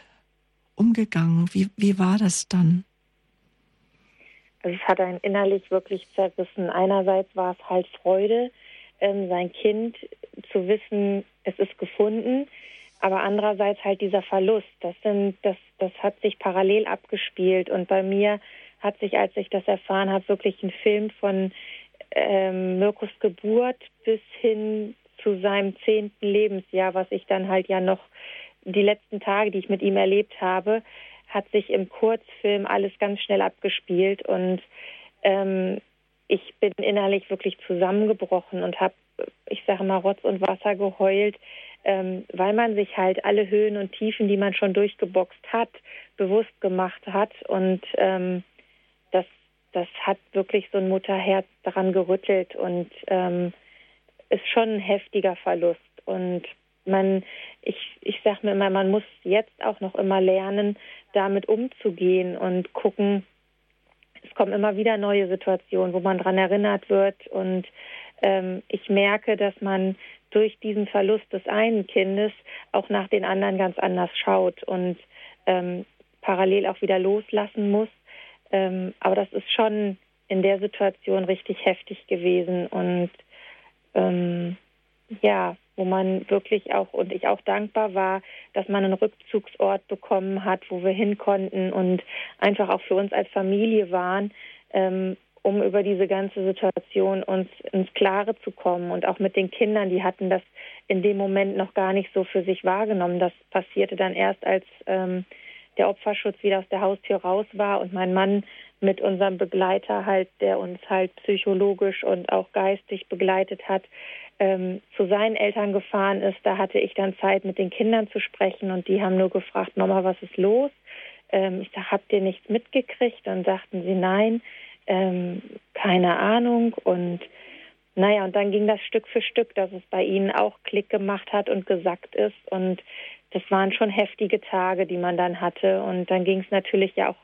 umgegangen? Wie, wie war das dann? Also es hat einen innerlich wirklich zerrissen. Einerseits war es halt Freude, ähm, sein Kind zu wissen, es ist gefunden, aber andererseits halt dieser Verlust. Das sind, das, das hat sich parallel abgespielt und bei mir hat sich, als ich das erfahren habe, wirklich ein Film von ähm, Mirkus Geburt bis hin zu seinem zehnten Lebensjahr, was ich dann halt ja noch die letzten Tage, die ich mit ihm erlebt habe, hat sich im Kurzfilm alles ganz schnell abgespielt und ähm, ich bin innerlich wirklich zusammengebrochen und habe, ich sage mal, Rotz und Wasser geheult, ähm, weil man sich halt alle Höhen und Tiefen, die man schon durchgeboxt hat, bewusst gemacht hat. Und ähm, das, das hat wirklich so ein Mutterherz daran gerüttelt. Und ähm, ist schon ein heftiger Verlust. Und man, ich, ich sage mir immer, man muss jetzt auch noch immer lernen, damit umzugehen und gucken, es kommen immer wieder neue Situationen, wo man daran erinnert wird. Und ähm, ich merke, dass man durch diesen Verlust des einen Kindes auch nach den anderen ganz anders schaut und ähm, parallel auch wieder loslassen muss. Ähm, aber das ist schon in der Situation richtig heftig gewesen und ähm, ja, wo man wirklich auch und ich auch dankbar war, dass man einen Rückzugsort bekommen hat, wo wir hin konnten und einfach auch für uns als Familie waren, ähm, um über diese ganze Situation uns ins Klare zu kommen und auch mit den Kindern, die hatten das in dem Moment noch gar nicht so für sich wahrgenommen. Das passierte dann erst, als ähm, der Opferschutz wieder aus der Haustür raus war und mein Mann mit unserem Begleiter halt, der uns halt psychologisch und auch geistig begleitet hat, ähm, zu seinen Eltern gefahren ist, da hatte ich dann Zeit, mit den Kindern zu sprechen und die haben nur gefragt, Mama, was ist los? Ähm, ich sage, habt ihr nichts mitgekriegt? Dann sagten sie, nein, ähm, keine Ahnung und naja, und dann ging das Stück für Stück, dass es bei ihnen auch Klick gemacht hat und gesagt ist. Und das waren schon heftige Tage, die man dann hatte. Und dann ging es natürlich ja auch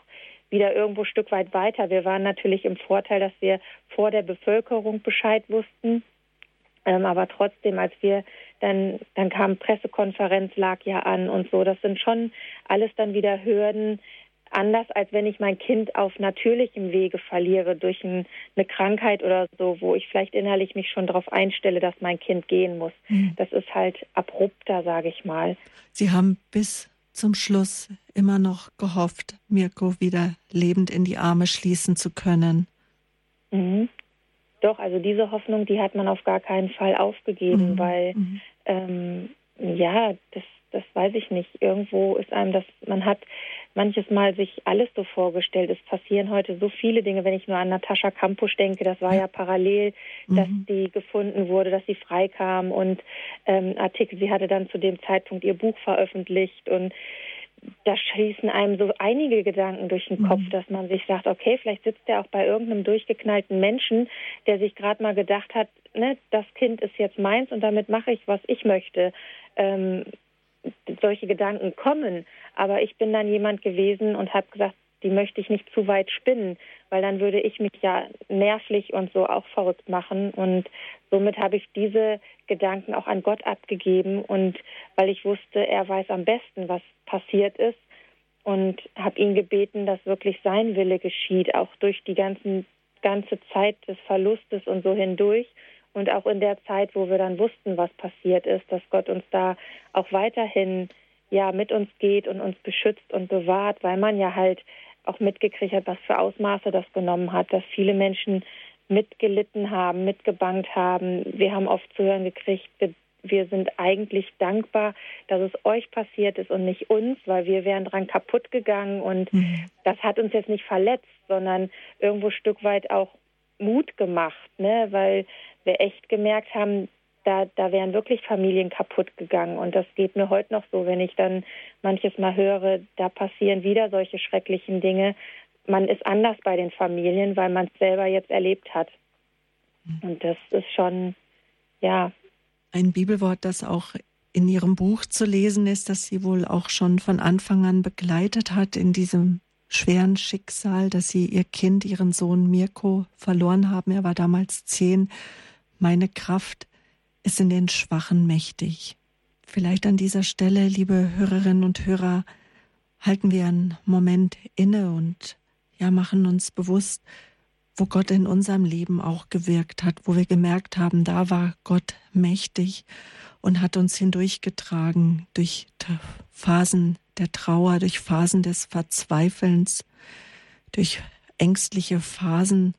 wieder irgendwo ein Stück weit weiter. Wir waren natürlich im Vorteil, dass wir vor der Bevölkerung Bescheid wussten. Ähm, aber trotzdem, als wir dann, dann kam Pressekonferenz, lag ja an und so. Das sind schon alles dann wieder Hürden, anders als wenn ich mein Kind auf natürlichem Wege verliere durch ein, eine Krankheit oder so, wo ich vielleicht innerlich mich schon darauf einstelle, dass mein Kind gehen muss. Mhm. Das ist halt abrupter, sage ich mal. Sie haben bis zum Schluss immer noch gehofft, Mirko wieder lebend in die Arme schließen zu können. Mhm. Doch, also diese Hoffnung, die hat man auf gar keinen Fall aufgegeben, mhm. weil mhm. Ähm, ja, das, das weiß ich nicht. Irgendwo ist einem das, man hat manches Mal sich alles so vorgestellt. Es passieren heute so viele Dinge, wenn ich nur an Natascha Kampusch denke, das war ja, parallel, dass mhm. die gefunden wurde, dass sie freikam und ähm, Artikel, sie hatte dann zu dem Zeitpunkt ihr Buch veröffentlicht und da schießen einem so einige Gedanken durch den Kopf, mhm. dass man sich sagt, okay, vielleicht sitzt er auch bei irgendeinem durchgeknallten Menschen, der sich gerade mal gedacht hat, ne, das Kind ist jetzt meins und damit mache ich, was ich möchte. Ähm, solche Gedanken kommen. Aber ich bin dann jemand gewesen und habe gesagt, die möchte ich nicht zu weit spinnen, weil dann würde ich mich ja nervlich und so auch verrückt machen. Und somit habe ich diese Gedanken auch an Gott abgegeben und weil ich wusste, er weiß am besten, was passiert ist und habe ihn gebeten, dass wirklich sein Wille geschieht, auch durch die ganzen, ganze Zeit des Verlustes und so hindurch. Und auch in der Zeit, wo wir dann wussten, was passiert ist, dass Gott uns da auch weiterhin ja mit uns geht und uns beschützt und bewahrt, weil man ja halt auch mitgekriegt hat, was für Ausmaße das genommen hat, dass viele Menschen mitgelitten haben, mitgebangt haben. Wir haben oft zu hören gekriegt, wir sind eigentlich dankbar, dass es euch passiert ist und nicht uns, weil wir wären dran kaputt gegangen und mhm. das hat uns jetzt nicht verletzt, sondern irgendwo ein Stück weit auch Mut gemacht, ne? weil wir echt gemerkt haben, da, da wären wirklich Familien kaputt gegangen. Und das geht mir heute noch so, wenn ich dann manches Mal höre, da passieren wieder solche schrecklichen Dinge. Man ist anders bei den Familien, weil man es selber jetzt erlebt hat. Mhm. Und das ist schon, ja, ein Bibelwort, das auch in ihrem Buch zu lesen ist, das sie wohl auch schon von Anfang an begleitet hat in diesem schweren Schicksal, dass sie ihr Kind, ihren Sohn Mirko verloren haben. Er war damals zehn. Meine Kraft ist in den Schwachen mächtig. Vielleicht an dieser Stelle, liebe Hörerinnen und Hörer, halten wir einen Moment inne und ja, machen uns bewusst, wo Gott in unserem Leben auch gewirkt hat, wo wir gemerkt haben, da war Gott mächtig und hat uns hindurchgetragen durch Phasen der Trauer, durch Phasen des Verzweifelns, durch ängstliche Phasen,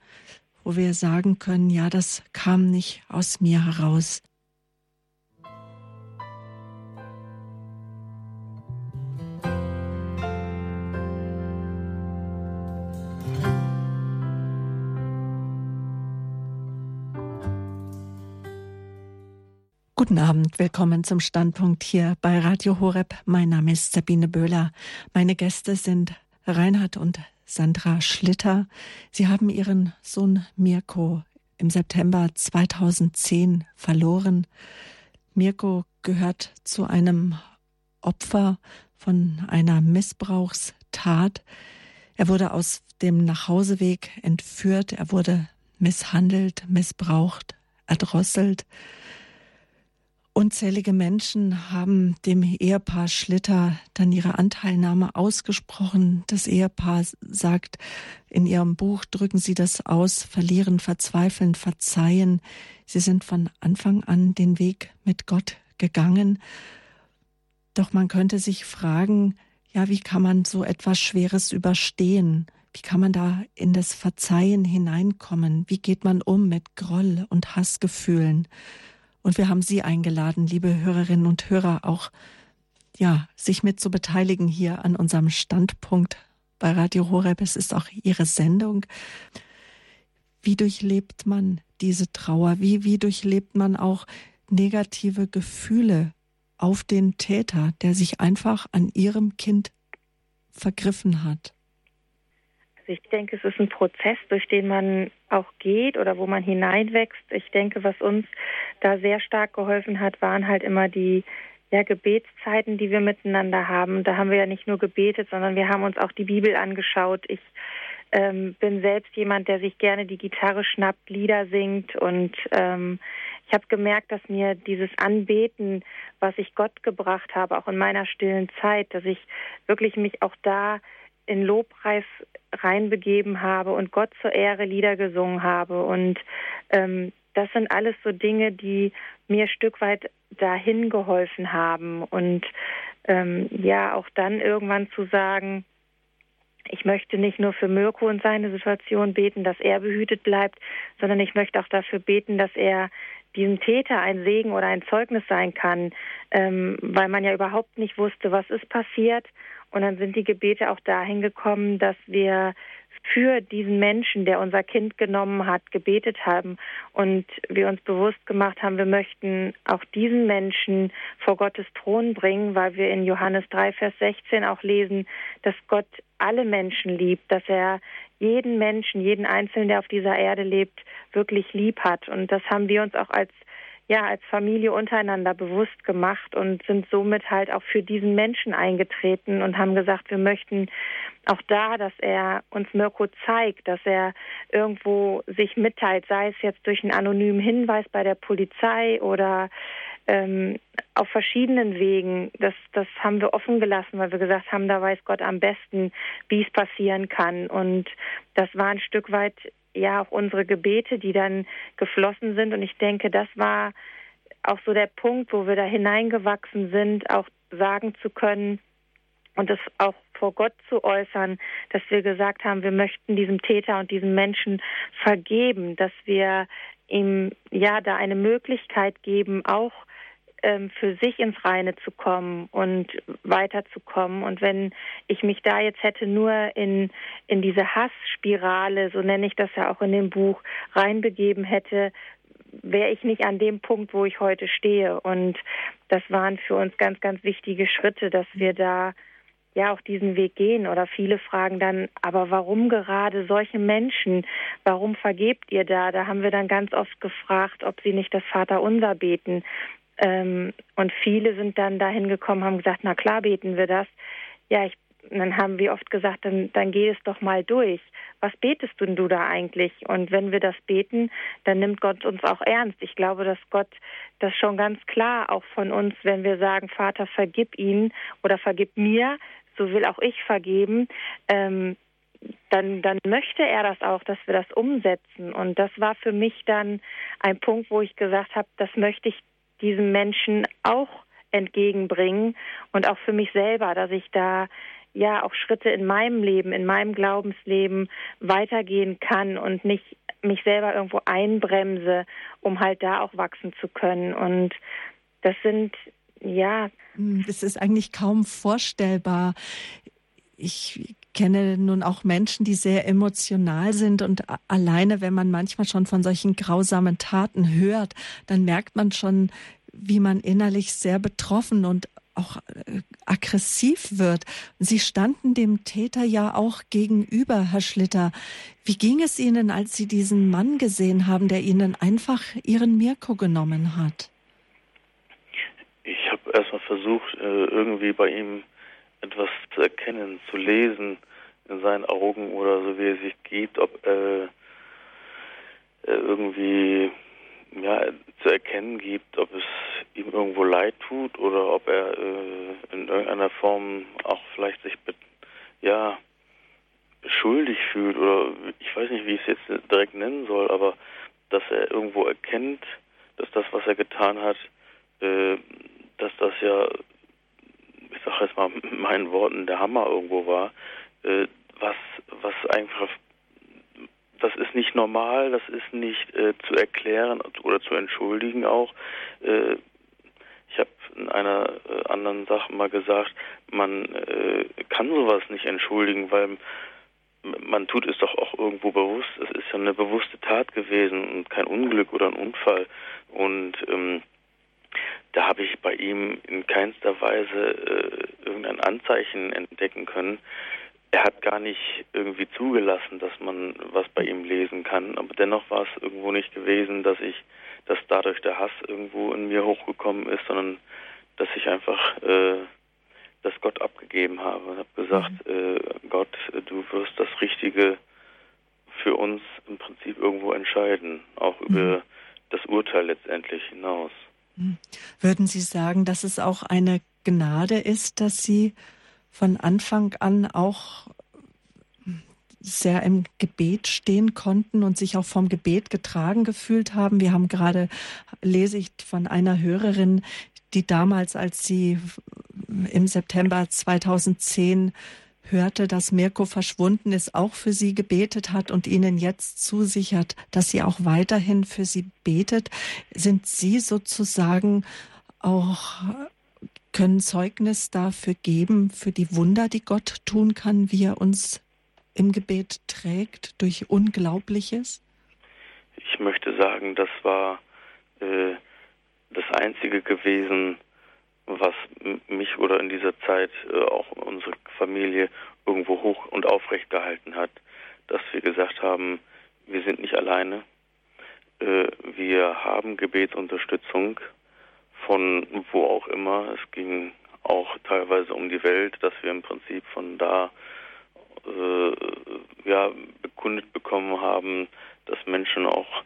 wo wir sagen können, ja, das kam nicht aus mir heraus. Guten Abend, willkommen zum Standpunkt hier bei Radio Horeb. Mein Name ist Sabine Böhler. Meine Gäste sind Reinhard und Sandra Schlitter. Sie haben ihren Sohn Mirko im September 2010 verloren. Mirko gehört zu einem Opfer von einer Missbrauchstat. Er wurde aus dem Nachhauseweg entführt, er wurde misshandelt, missbraucht, erdrosselt. Unzählige Menschen haben dem Ehepaar Schlitter dann ihre Anteilnahme ausgesprochen. Das Ehepaar sagt in ihrem Buch, drücken Sie das aus, verlieren, verzweifeln, verzeihen. Sie sind von Anfang an den Weg mit Gott gegangen. Doch man könnte sich fragen, ja, wie kann man so etwas Schweres überstehen? Wie kann man da in das Verzeihen hineinkommen? Wie geht man um mit Groll und Hassgefühlen? Und wir haben Sie eingeladen, liebe Hörerinnen und Hörer, auch ja, sich mit zu beteiligen hier an unserem Standpunkt bei Radio Horeb. Es ist auch Ihre Sendung. Wie durchlebt man diese Trauer? Wie, wie durchlebt man auch negative Gefühle auf den Täter, der sich einfach an Ihrem Kind vergriffen hat? Also ich denke, es ist ein Prozess, durch den man auch geht oder wo man hineinwächst. Ich denke, was uns da sehr stark geholfen hat, waren halt immer die ja, Gebetszeiten, die wir miteinander haben. Da haben wir ja nicht nur gebetet, sondern wir haben uns auch die Bibel angeschaut. Ich ähm, bin selbst jemand, der sich gerne die Gitarre schnappt, Lieder singt und ähm, ich habe gemerkt, dass mir dieses Anbeten, was ich Gott gebracht habe, auch in meiner stillen Zeit, dass ich wirklich mich auch da in Lobpreis reinbegeben habe und Gott zur Ehre Lieder gesungen habe. Und ähm, das sind alles so Dinge, die mir Stück weit dahin geholfen haben. Und ähm, ja, auch dann irgendwann zu sagen, ich möchte nicht nur für Mirko und seine Situation beten, dass er behütet bleibt, sondern ich möchte auch dafür beten, dass er diesem Täter ein Segen oder ein Zeugnis sein kann, ähm, weil man ja überhaupt nicht wusste, was ist passiert und dann sind die Gebete auch dahin gekommen, dass wir für diesen Menschen, der unser Kind genommen hat, gebetet haben und wir uns bewusst gemacht haben, wir möchten auch diesen Menschen vor Gottes Thron bringen, weil wir in Johannes 3, Vers 16 auch lesen, dass Gott alle Menschen liebt, dass er jeden Menschen, jeden Einzelnen, der auf dieser Erde lebt, wirklich lieb hat. Und das haben wir uns auch als ja als Familie untereinander bewusst gemacht und sind somit halt auch für diesen Menschen eingetreten und haben gesagt, wir möchten auch da, dass er uns Mirko zeigt, dass er irgendwo sich mitteilt, sei es jetzt durch einen anonymen Hinweis bei der Polizei oder ähm, auf verschiedenen Wegen. Das, das haben wir offen gelassen, weil wir gesagt haben, da weiß Gott am besten, wie es passieren kann. Und das war ein Stück weit ja auch unsere Gebete, die dann geflossen sind. Und ich denke, das war auch so der Punkt, wo wir da hineingewachsen sind, auch sagen zu können und das auch vor Gott zu äußern, dass wir gesagt haben, wir möchten diesem Täter und diesem Menschen vergeben, dass wir ihm ja da eine Möglichkeit geben, auch ähm, für sich ins Reine zu kommen und weiterzukommen. Und wenn ich mich da jetzt hätte nur in, in diese Hassspirale, so nenne ich das ja auch in dem Buch, reinbegeben hätte, wäre ich nicht an dem Punkt, wo ich heute stehe. Und das waren für uns ganz, ganz wichtige Schritte, dass wir da ja auch diesen Weg gehen. Oder viele fragen dann, aber warum gerade solche Menschen? Warum vergebt ihr da? Da haben wir dann ganz oft gefragt, ob sie nicht das Vaterunser beten. Ähm, und viele sind dann dahin gekommen, haben gesagt, na klar beten wir das. Ja, ich, dann haben wir oft gesagt, dann, dann geh es doch mal durch. Was betest denn du da eigentlich? Und wenn wir das beten, dann nimmt Gott uns auch ernst. Ich glaube, dass Gott das schon ganz klar auch von uns, wenn wir sagen, Vater, vergib ihn oder vergib mir, so will auch ich vergeben, ähm, dann, dann möchte er das auch, dass wir das umsetzen. Und das war für mich dann ein Punkt, wo ich gesagt habe, das möchte ich diesem Menschen auch entgegenbringen und auch für mich selber, dass ich da ja auch Schritte in meinem Leben, in meinem Glaubensleben weitergehen kann und nicht mich selber irgendwo einbremse, um halt da auch wachsen zu können. Und das sind ja. Das ist eigentlich kaum vorstellbar. Ich kenne nun auch Menschen, die sehr emotional sind und alleine, wenn man manchmal schon von solchen grausamen Taten hört, dann merkt man schon, wie man innerlich sehr betroffen und auch äh, aggressiv wird. Sie standen dem Täter ja auch gegenüber, Herr Schlitter. Wie ging es Ihnen, als Sie diesen Mann gesehen haben, der Ihnen einfach Ihren Mirko genommen hat? Ich habe erstmal versucht, äh, irgendwie bei ihm etwas zu erkennen, zu lesen in seinen Augen oder so, wie er sich gibt, ob er irgendwie ja, zu erkennen gibt, ob es ihm irgendwo leid tut oder ob er äh, in irgendeiner Form auch vielleicht sich ja schuldig fühlt oder ich weiß nicht, wie ich es jetzt direkt nennen soll, aber dass er irgendwo erkennt, dass das, was er getan hat, äh, dass das ja, ich sage jetzt mal meinen Worten, der Hammer irgendwo war, äh, was, was einfach das ist nicht normal, das ist nicht äh, zu erklären oder zu entschuldigen auch. Äh, ich habe in einer äh, anderen Sache mal gesagt, man äh, kann sowas nicht entschuldigen, weil man tut es doch auch irgendwo bewusst. Es ist ja eine bewusste Tat gewesen und kein Unglück oder ein Unfall. Und ähm, da habe ich bei ihm in keinster Weise äh, irgendein Anzeichen entdecken können, er hat gar nicht irgendwie zugelassen, dass man was bei ihm lesen kann. Aber dennoch war es irgendwo nicht gewesen, dass ich, dass dadurch der Hass irgendwo in mir hochgekommen ist, sondern dass ich einfach äh, das Gott abgegeben habe und habe gesagt, mhm. äh, Gott, du wirst das Richtige für uns im Prinzip irgendwo entscheiden, auch mhm. über das Urteil letztendlich hinaus. Würden Sie sagen, dass es auch eine Gnade ist, dass Sie von Anfang an auch sehr im Gebet stehen konnten und sich auch vom Gebet getragen gefühlt haben. Wir haben gerade, lese ich von einer Hörerin, die damals, als sie im September 2010 hörte, dass Mirko verschwunden ist, auch für sie gebetet hat und ihnen jetzt zusichert, dass sie auch weiterhin für sie betet. Sind Sie sozusagen auch können Zeugnis dafür geben, für die Wunder, die Gott tun kann, wie er uns im Gebet trägt durch Unglaubliches? Ich möchte sagen, das war äh, das Einzige gewesen, was mich oder in dieser Zeit äh, auch unsere Familie irgendwo hoch und aufrecht gehalten hat, dass wir gesagt haben, wir sind nicht alleine. Äh, wir haben Gebet Gebetsunterstützung von wo auch immer. Es ging auch teilweise um die Welt, dass wir im Prinzip von da äh, ja, bekundet bekommen haben, dass Menschen auch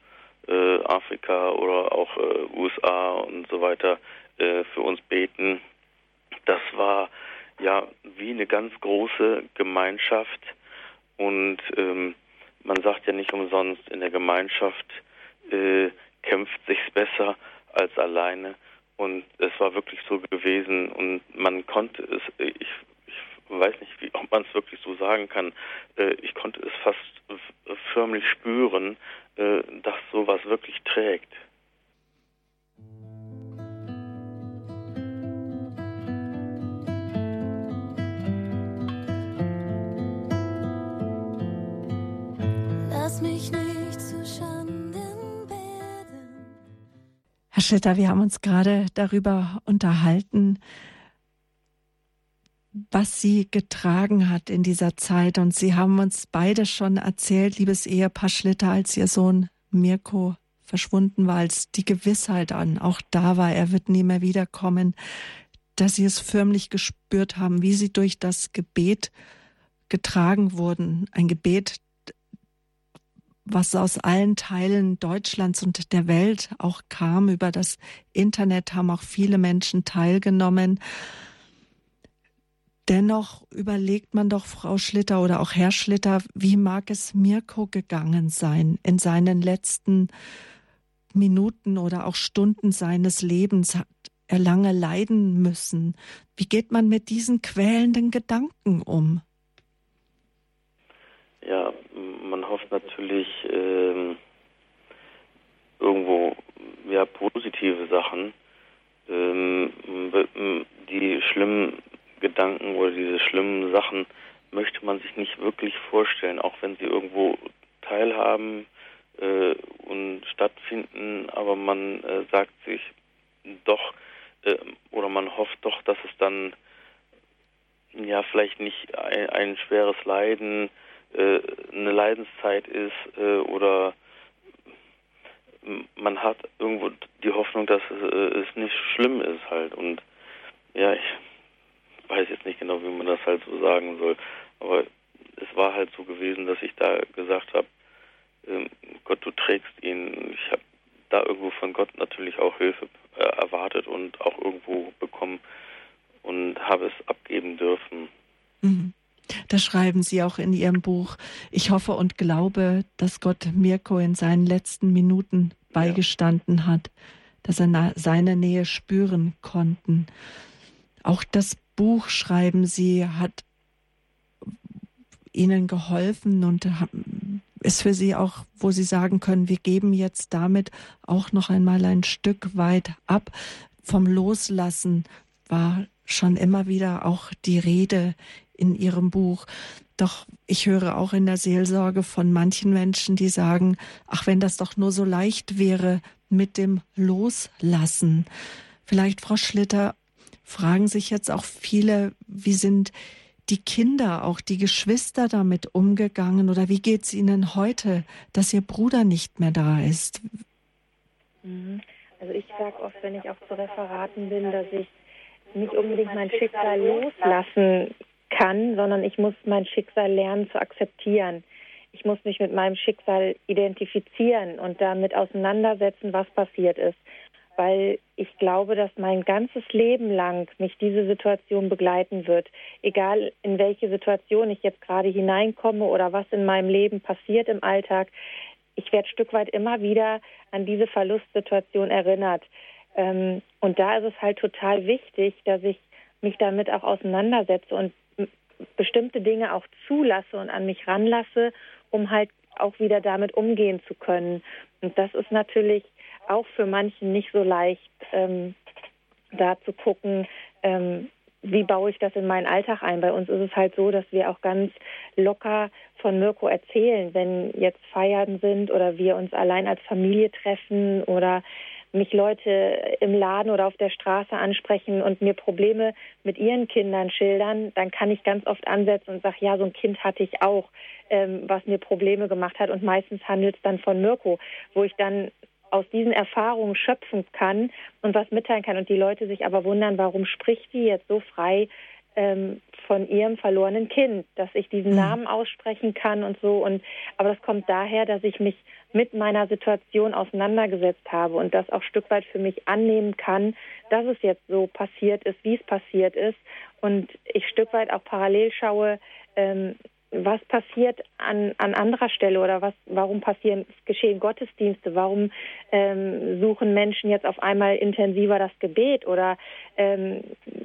äh, Afrika oder auch äh, USA und so weiter äh, für uns beten. Das war ja wie eine ganz große Gemeinschaft und ähm, man sagt ja nicht umsonst, in der Gemeinschaft äh, kämpft sich's besser als alleine. Und es war wirklich so gewesen und man konnte es, ich, ich weiß nicht, wie, ob man es wirklich so sagen kann, äh, ich konnte es fast förmlich spüren, äh, dass sowas wirklich trägt. Herr Schlitter, wir haben uns gerade darüber unterhalten, was Sie getragen hat in dieser Zeit. Und Sie haben uns beide schon erzählt, liebes Ehepaar Schlitter, als Ihr Sohn Mirko verschwunden war, als die Gewissheit an auch da war, er wird nie mehr wiederkommen, dass Sie es förmlich gespürt haben, wie Sie durch das Gebet getragen wurden. Ein Gebet, was aus allen Teilen Deutschlands und der Welt auch kam. Über das Internet haben auch viele Menschen teilgenommen. Dennoch überlegt man doch, Frau Schlitter oder auch Herr Schlitter, wie mag es Mirko gegangen sein in seinen letzten Minuten oder auch Stunden seines Lebens? Hat er lange leiden müssen? Wie geht man mit diesen quälenden Gedanken um? Ja, natürlich ähm, irgendwo ja positive Sachen. Ähm, die schlimmen Gedanken oder diese schlimmen Sachen möchte man sich nicht wirklich vorstellen, auch wenn sie irgendwo teilhaben äh, und stattfinden, aber man äh, sagt sich doch äh, oder man hofft doch, dass es dann ja vielleicht nicht ein, ein schweres Leiden, äh, eine Leidenszeit ist äh, oder man hat irgendwo die Hoffnung, dass es, äh, es nicht schlimm ist halt und ja, ich weiß jetzt nicht genau, wie man das halt so sagen soll. Aber es war halt so gewesen, dass ich da gesagt habe, ähm, Gott, du trägst ihn. Ich habe da irgendwo von Gott natürlich auch Hilfe äh, erwartet und auch irgendwo bekommen und habe es abgeben dürfen. Mhm. Da schreiben Sie auch in Ihrem Buch, ich hoffe und glaube, dass Gott Mirko in seinen letzten Minuten beigestanden ja. hat, dass er seine Nähe spüren konnten. Auch das Buch schreiben Sie, hat Ihnen geholfen und ist für Sie auch, wo Sie sagen können, wir geben jetzt damit auch noch einmal ein Stück weit ab. Vom Loslassen war schon immer wieder auch die Rede in Ihrem Buch. Doch ich höre auch in der Seelsorge von manchen Menschen, die sagen, ach, wenn das doch nur so leicht wäre mit dem Loslassen. Vielleicht, Frau Schlitter, fragen sich jetzt auch viele, wie sind die Kinder, auch die Geschwister damit umgegangen oder wie geht es ihnen heute, dass ihr Bruder nicht mehr da ist? Mhm. Also ich sage oft, wenn ich auch zu Referaten bin, dass ich nicht unbedingt mein Schicksal loslassen kann, sondern ich muss mein Schicksal lernen zu akzeptieren. Ich muss mich mit meinem Schicksal identifizieren und damit auseinandersetzen, was passiert ist weil ich glaube, dass mein ganzes Leben lang mich diese Situation begleiten wird. Egal in welche Situation ich jetzt gerade hineinkomme oder was in meinem Leben passiert im Alltag, ich werde Stück weit immer wieder an diese Verlustsituation erinnert. Ähm, und da ist es halt total wichtig, dass ich mich damit auch auseinandersetze und bestimmte Dinge auch zulasse und an mich ranlasse, um halt auch wieder damit umgehen zu können. Und das ist natürlich auch für manchen nicht so leicht, ähm, da zu gucken, ähm, wie baue ich das in meinen Alltag ein. Bei uns ist es halt so, dass wir auch ganz locker von Mirko erzählen, wenn jetzt Feiern sind oder wir uns allein als Familie treffen oder mich Leute im Laden oder auf der Straße ansprechen und mir Probleme mit ihren Kindern schildern, dann kann ich ganz oft ansetzen und sage, ja, so ein Kind hatte ich auch, ähm, was mir Probleme gemacht hat. Und meistens handelt es dann von Mirko, wo ich dann aus diesen Erfahrungen schöpfen kann und was mitteilen kann. Und die Leute sich aber wundern, warum spricht die jetzt so frei ähm, von ihrem verlorenen Kind, dass ich diesen mhm. Namen aussprechen kann und so. Und aber das kommt daher, dass ich mich mit meiner Situation auseinandergesetzt habe und das auch Stück weit für mich annehmen kann, dass es jetzt so passiert ist, wie es passiert ist. Und ich Stück weit auch parallel schaue, ähm, was passiert an, an anderer Stelle oder was, warum passieren, geschehen Gottesdienste? Warum ähm, suchen Menschen jetzt auf einmal intensiver das Gebet oder ähm,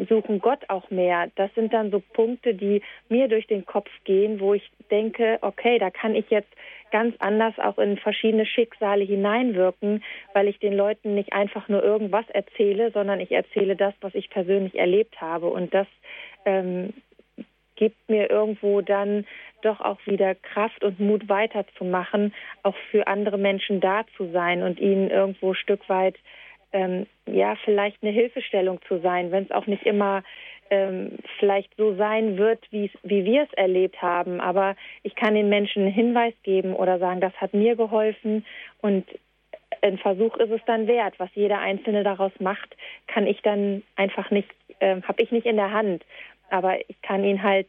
suchen Gott auch mehr? Das sind dann so Punkte, die mir durch den Kopf gehen, wo ich denke, okay, da kann ich jetzt ganz anders auch in verschiedene Schicksale hineinwirken, weil ich den Leuten nicht einfach nur irgendwas erzähle, sondern ich erzähle das, was ich persönlich erlebt habe. Und das ähm, gibt mir irgendwo dann doch auch wieder Kraft und Mut weiterzumachen, auch für andere Menschen da zu sein und ihnen irgendwo ein Stück weit ähm, ja vielleicht eine Hilfestellung zu sein, wenn es auch nicht immer ähm, vielleicht so sein wird, wie wir es erlebt haben. Aber ich kann den Menschen einen Hinweis geben oder sagen, das hat mir geholfen und ein Versuch ist es dann wert. Was jeder Einzelne daraus macht, kann ich dann einfach nicht, äh, habe ich nicht in der Hand aber ich kann Ihnen halt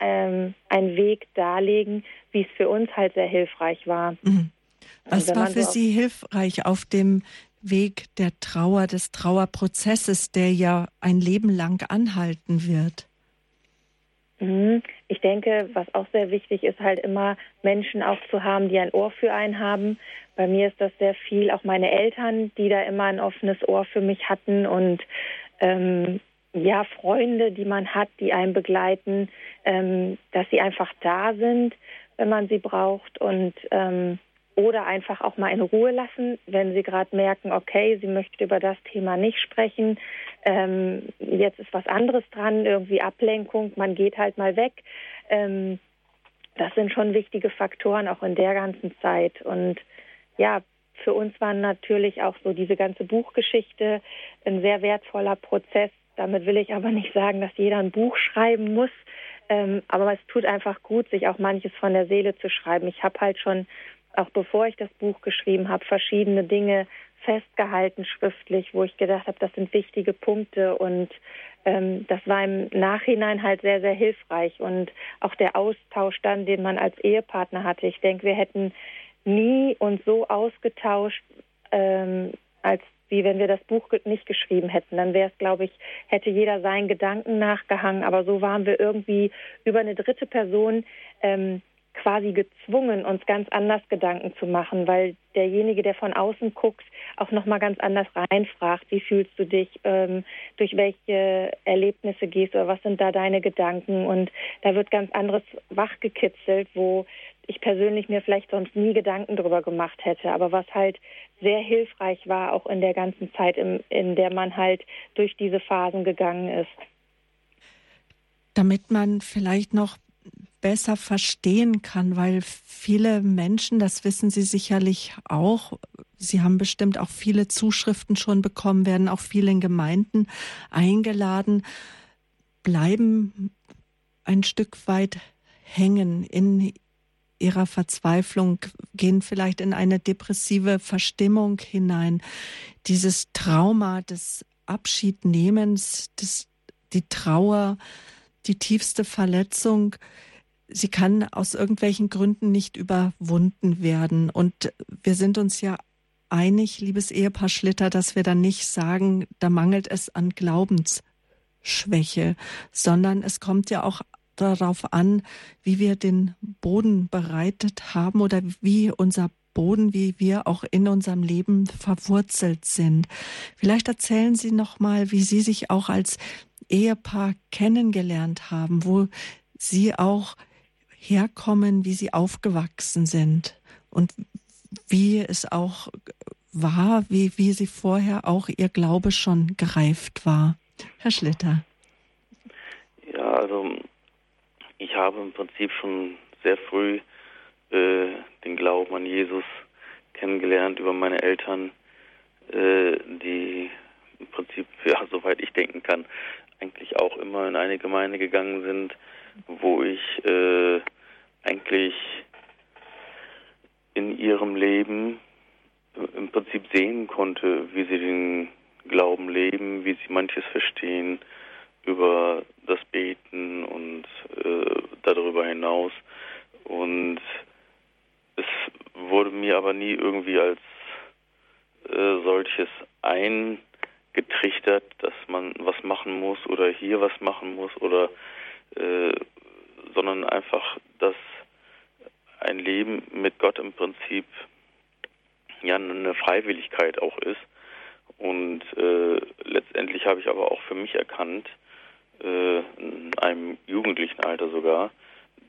ähm, einen Weg darlegen, wie es für uns halt sehr hilfreich war. Mhm. Was war für so Sie hilfreich auf dem Weg der Trauer, des Trauerprozesses, der ja ein Leben lang anhalten wird? Mhm. Ich denke, was auch sehr wichtig ist, halt immer Menschen auch zu haben, die ein Ohr für einen haben. Bei mir ist das sehr viel, auch meine Eltern, die da immer ein offenes Ohr für mich hatten und ähm, ja, Freunde, die man hat, die einen begleiten, ähm, dass sie einfach da sind, wenn man sie braucht und ähm, oder einfach auch mal in Ruhe lassen, wenn sie gerade merken, okay, sie möchte über das Thema nicht sprechen, ähm, jetzt ist was anderes dran, irgendwie Ablenkung, man geht halt mal weg. Ähm, das sind schon wichtige Faktoren auch in der ganzen Zeit und ja, für uns war natürlich auch so diese ganze Buchgeschichte ein sehr wertvoller Prozess, damit will ich aber nicht sagen, dass jeder ein Buch schreiben muss. Ähm, aber es tut einfach gut, sich auch manches von der Seele zu schreiben. Ich habe halt schon, auch bevor ich das Buch geschrieben habe, verschiedene Dinge festgehalten schriftlich, wo ich gedacht habe, das sind wichtige Punkte und ähm, das war im Nachhinein halt sehr, sehr hilfreich und auch der Austausch dann, den man als Ehepartner hatte. Ich denke, wir hätten nie uns so ausgetauscht, ähm, als wie wenn wir das Buch nicht geschrieben hätten. Dann wäre es, glaube ich, hätte jeder seinen Gedanken nachgehangen. Aber so waren wir irgendwie über eine dritte Person ähm, quasi gezwungen, uns ganz anders Gedanken zu machen, weil derjenige, der von außen guckt, auch noch mal ganz anders reinfragt. Wie fühlst du dich? Ähm, durch welche Erlebnisse gehst du? Oder was sind da deine Gedanken? Und da wird ganz anderes wachgekitzelt, wo ich persönlich mir vielleicht sonst nie Gedanken darüber gemacht hätte, aber was halt sehr hilfreich war, auch in der ganzen Zeit, in, in der man halt durch diese Phasen gegangen ist. Damit man vielleicht noch besser verstehen kann, weil viele Menschen, das wissen Sie sicherlich auch, Sie haben bestimmt auch viele Zuschriften schon bekommen, werden auch vielen Gemeinden eingeladen, bleiben ein Stück weit hängen in ihrer Verzweiflung, gehen vielleicht in eine depressive Verstimmung hinein. Dieses Trauma des Abschiednehmens, des, die Trauer, die tiefste Verletzung, sie kann aus irgendwelchen Gründen nicht überwunden werden. Und wir sind uns ja einig, liebes Ehepaar Schlitter, dass wir dann nicht sagen, da mangelt es an Glaubensschwäche, sondern es kommt ja auch darauf an, wie wir den Boden bereitet haben oder wie unser Boden, wie wir auch in unserem Leben verwurzelt sind. Vielleicht erzählen Sie noch mal, wie Sie sich auch als Ehepaar kennengelernt haben, wo Sie auch herkommen, wie Sie aufgewachsen sind und wie es auch war, wie, wie Sie vorher auch Ihr Glaube schon gereift war. Herr Schlitter. Ja, also ich habe im Prinzip schon sehr früh äh, den Glauben an Jesus kennengelernt über meine Eltern, äh, die im Prinzip, ja, soweit ich denken kann, eigentlich auch immer in eine Gemeinde gegangen sind, wo ich äh, eigentlich in ihrem Leben im Prinzip sehen konnte, wie sie den Glauben leben, wie sie manches verstehen über das Beten und äh, darüber hinaus. Und es wurde mir aber nie irgendwie als äh, solches eingetrichtert, dass man was machen muss oder hier was machen muss oder äh, sondern einfach, dass ein Leben mit Gott im Prinzip ja eine Freiwilligkeit auch ist. Und äh, letztendlich habe ich aber auch für mich erkannt, äh, in einem jugendlichen Alter sogar,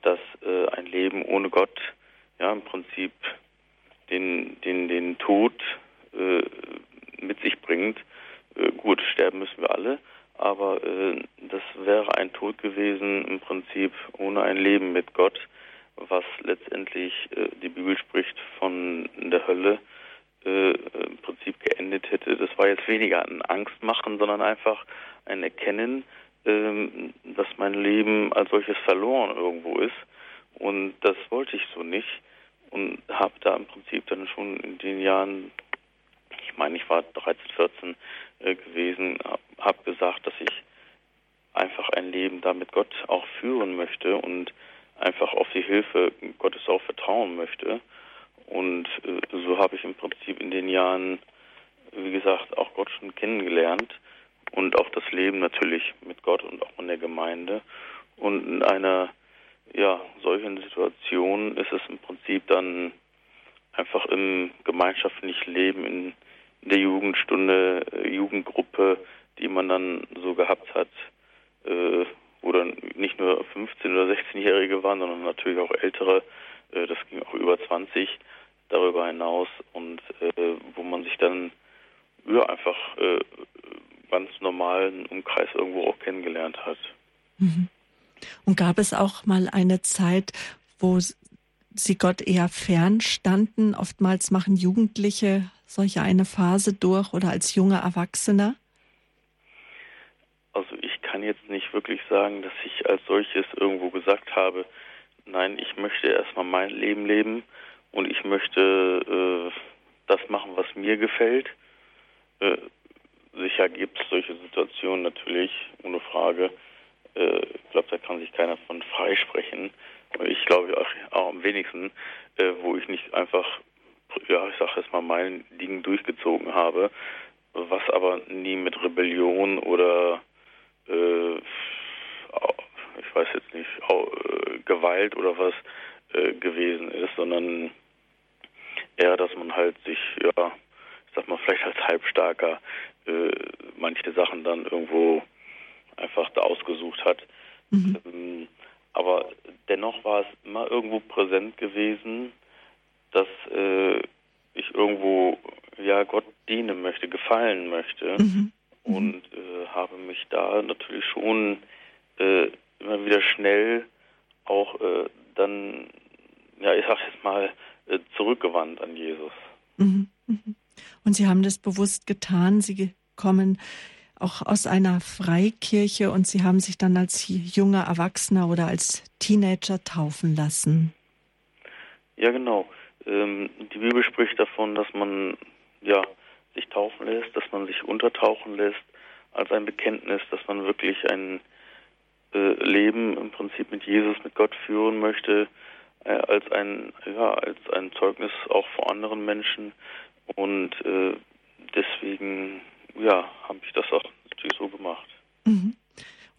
dass äh, ein Leben ohne Gott ja im Prinzip den, den, den Tod äh, mit sich bringt. Äh, gut, sterben müssen wir alle, aber äh, das wäre ein Tod gewesen im Prinzip ohne ein Leben mit Gott, was letztendlich äh, die Bibel spricht von der Hölle äh, im Prinzip geendet hätte. Das war jetzt weniger ein Angstmachen, sondern einfach ein Erkennen, ähm, dass mein Leben als solches verloren irgendwo ist. Und das wollte ich so nicht und habe da im Prinzip dann schon in den Jahren, ich meine, ich war 13, 14 äh, gewesen, habe hab gesagt, dass ich einfach ein Leben da mit Gott auch führen möchte und einfach auf die Hilfe Gottes auch vertrauen möchte. Und äh, so habe ich im Prinzip in den Jahren, wie gesagt, auch Gott schon kennengelernt und auch das Leben natürlich mit Gott und auch in der Gemeinde. Und in einer ja, solchen Situationen ist es im Prinzip dann einfach im gemeinschaftlichen Leben in, in der Jugendstunde, äh, Jugendgruppe, die man dann so gehabt hat, äh, wo dann nicht nur 15- oder 16-Jährige waren, sondern natürlich auch ältere, äh, das ging auch über 20 darüber hinaus und äh, wo man sich dann ja, einfach äh, ganz normalen Umkreis irgendwo auch kennengelernt hat. Mhm. Und gab es auch mal eine Zeit, wo Sie Gott eher fern standen? Oftmals machen Jugendliche solche eine Phase durch oder als junge Erwachsene? Kann jetzt nicht wirklich sagen, dass ich als solches irgendwo gesagt habe, nein, ich möchte erstmal mein Leben leben und ich möchte äh, das machen, was mir gefällt. Äh, sicher gibt es solche Situationen natürlich, ohne Frage. Äh, ich glaube, da kann sich keiner von freisprechen. Ich glaube auch, auch am wenigsten, äh, wo ich nicht einfach, ja, ich sage jetzt mal, mein Ding durchgezogen habe, was aber nie mit Rebellion oder äh, ich weiß jetzt nicht, äh, Gewalt oder was äh, gewesen ist, sondern eher, dass man halt sich, ja, ich sag mal, vielleicht als Halbstarker äh, manche Sachen dann irgendwo einfach da ausgesucht hat. Mhm. Ähm, aber dennoch war es immer irgendwo präsent gewesen, dass äh, ich irgendwo ja Gott dienen möchte, gefallen möchte mhm. Mhm. und äh, habe mich da natürlich schon äh, immer wieder schnell auch äh, dann ja ich sag jetzt mal äh, zurückgewandt an Jesus. Mhm. Mhm. Und Sie haben das bewusst getan. Sie kommen auch aus einer Freikirche und Sie haben sich dann als junger Erwachsener oder als Teenager taufen lassen. Ja, genau. Ähm, die Bibel spricht davon, dass man ja sich taufen lässt, dass man sich untertauchen lässt als ein Bekenntnis, dass man wirklich ein äh, Leben im Prinzip mit Jesus, mit Gott führen möchte, äh, als ein ja als ein Zeugnis auch vor anderen Menschen und äh, deswegen ja, habe ich das auch natürlich so gemacht. Mhm.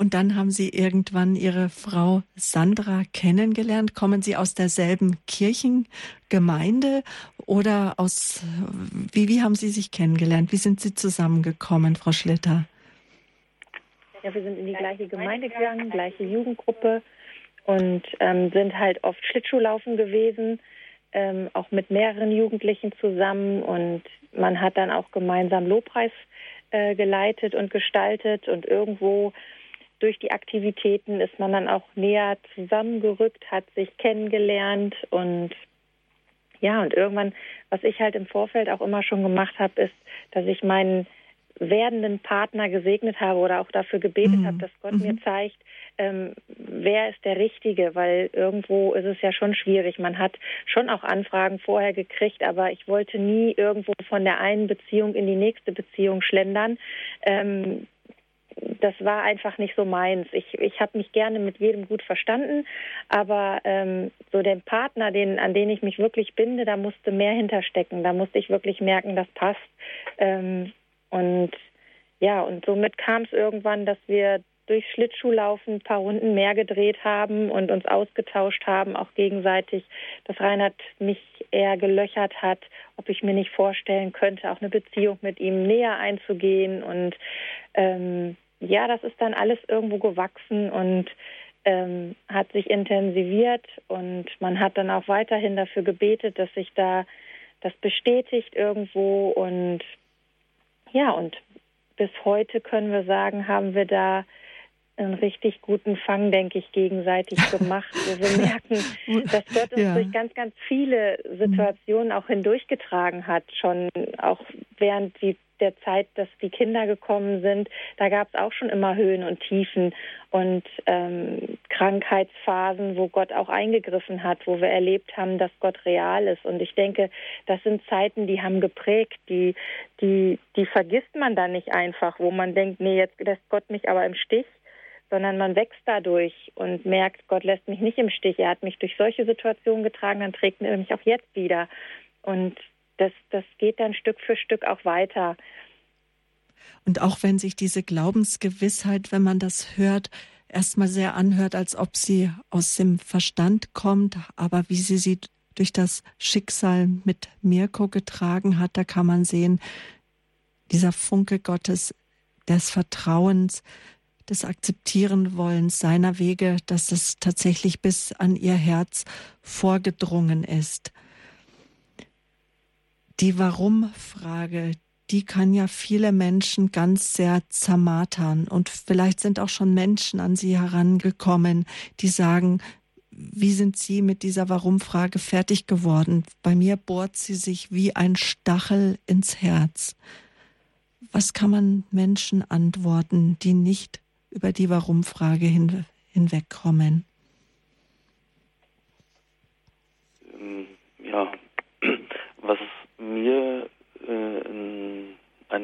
Und dann haben Sie irgendwann Ihre Frau Sandra kennengelernt. Kommen Sie aus derselben Kirchengemeinde oder aus, wie, wie haben Sie sich kennengelernt? Wie sind Sie zusammengekommen, Frau Schlitter? Ja, wir sind in die gleiche Gemeinde gegangen, gleiche Jugendgruppe und ähm, sind halt oft Schlittschuhlaufen gewesen, ähm, auch mit mehreren Jugendlichen zusammen und man hat dann auch gemeinsam Lobpreis äh, geleitet und gestaltet und irgendwo durch die Aktivitäten ist man dann auch näher zusammengerückt, hat sich kennengelernt und ja, und irgendwann, was ich halt im Vorfeld auch immer schon gemacht habe, ist, dass ich meinen werdenden Partner gesegnet habe oder auch dafür gebetet mhm. habe, dass Gott mhm. mir zeigt, ähm, wer ist der Richtige, weil irgendwo ist es ja schon schwierig. Man hat schon auch Anfragen vorher gekriegt, aber ich wollte nie irgendwo von der einen Beziehung in die nächste Beziehung schlendern. Ähm, das war einfach nicht so meins. Ich, ich habe mich gerne mit jedem gut verstanden, aber ähm, so den Partner, den, an den ich mich wirklich binde, da musste mehr hinterstecken. Da musste ich wirklich merken, das passt. Ähm, und ja, und somit kam es irgendwann, dass wir durch Schlittschuhlaufen ein paar Runden mehr gedreht haben und uns ausgetauscht haben, auch gegenseitig, dass Reinhard mich eher gelöchert hat, ob ich mir nicht vorstellen könnte, auch eine Beziehung mit ihm näher einzugehen. Und ähm, ja, das ist dann alles irgendwo gewachsen und ähm, hat sich intensiviert und man hat dann auch weiterhin dafür gebetet, dass sich da das bestätigt irgendwo und ja, und bis heute können wir sagen, haben wir da einen richtig guten Fang, denke ich, gegenseitig gemacht, wir merken, dass Gott uns ja. durch ganz, ganz viele Situationen auch hindurchgetragen hat, schon auch während die der Zeit, dass die Kinder gekommen sind, da gab es auch schon immer Höhen und Tiefen und ähm, Krankheitsphasen, wo Gott auch eingegriffen hat, wo wir erlebt haben, dass Gott real ist. Und ich denke, das sind Zeiten, die haben geprägt, die, die, die vergisst man dann nicht einfach, wo man denkt, nee, jetzt lässt Gott mich aber im Stich sondern man wächst dadurch und merkt, Gott lässt mich nicht im Stich. Er hat mich durch solche Situationen getragen, dann trägt er mich auch jetzt wieder. Und das, das geht dann Stück für Stück auch weiter. Und auch wenn sich diese Glaubensgewissheit, wenn man das hört, erstmal sehr anhört, als ob sie aus dem Verstand kommt, aber wie sie sie durch das Schicksal mit Mirko getragen hat, da kann man sehen, dieser Funke Gottes des Vertrauens, des Akzeptierenwollens seiner Wege, dass es tatsächlich bis an ihr Herz vorgedrungen ist die Warum-Frage, die kann ja viele Menschen ganz sehr zermatern. Und vielleicht sind auch schon Menschen an sie herangekommen, die sagen, wie sind Sie mit dieser Warum-Frage fertig geworden? Bei mir bohrt sie sich wie ein Stachel ins Herz. Was kann man Menschen antworten, die nicht über die Warum-Frage hin, hinwegkommen? Ähm, ja, was in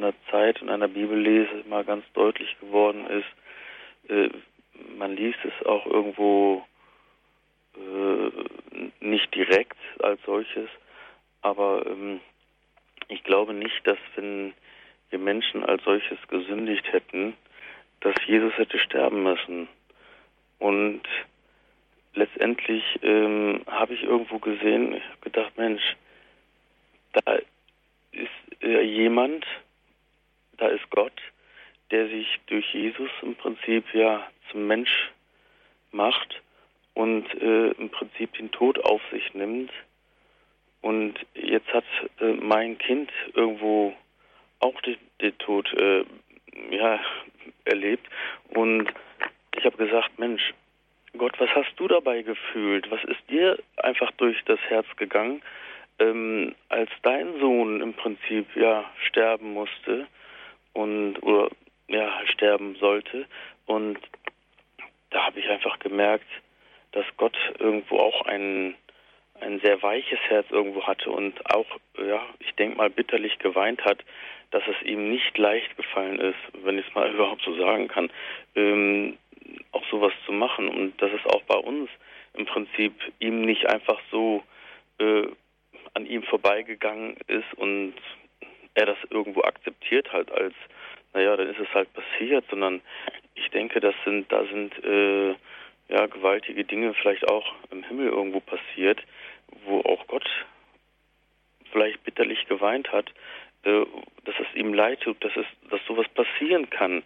einer Zeit, in einer Bibellese mal ganz deutlich geworden ist, äh, man liest es auch irgendwo äh, nicht direkt als solches, aber ähm, ich glaube nicht, dass wenn wir Menschen als solches gesündigt hätten, dass Jesus hätte sterben müssen. Und letztendlich ähm, habe ich irgendwo gesehen, ich habe gedacht, Mensch, da ist äh, jemand, da ist Gott, der sich durch Jesus im Prinzip ja zum Mensch macht und äh, im Prinzip den Tod auf sich nimmt. Und jetzt hat äh, mein Kind irgendwo auch den, den Tod äh, ja, erlebt. Und ich habe gesagt, Mensch, Gott, was hast du dabei gefühlt? Was ist dir einfach durch das Herz gegangen? ähm, als dein Sohn im Prinzip ja sterben musste und oder ja sterben sollte. Und da habe ich einfach gemerkt, dass Gott irgendwo auch ein ein sehr weiches Herz irgendwo hatte und auch ja ich denke mal bitterlich geweint hat, dass es ihm nicht leicht gefallen ist, wenn ich es mal überhaupt so sagen kann, ähm, auch sowas zu machen. Und dass es auch bei uns im Prinzip ihm nicht einfach so äh, an ihm vorbeigegangen ist und er das irgendwo akzeptiert halt als, naja, dann ist es halt passiert, sondern ich denke, das sind, da sind äh, ja gewaltige Dinge vielleicht auch im Himmel irgendwo passiert, wo auch Gott vielleicht bitterlich geweint hat, äh, dass es ihm leid tut, dass es, dass sowas passieren kann.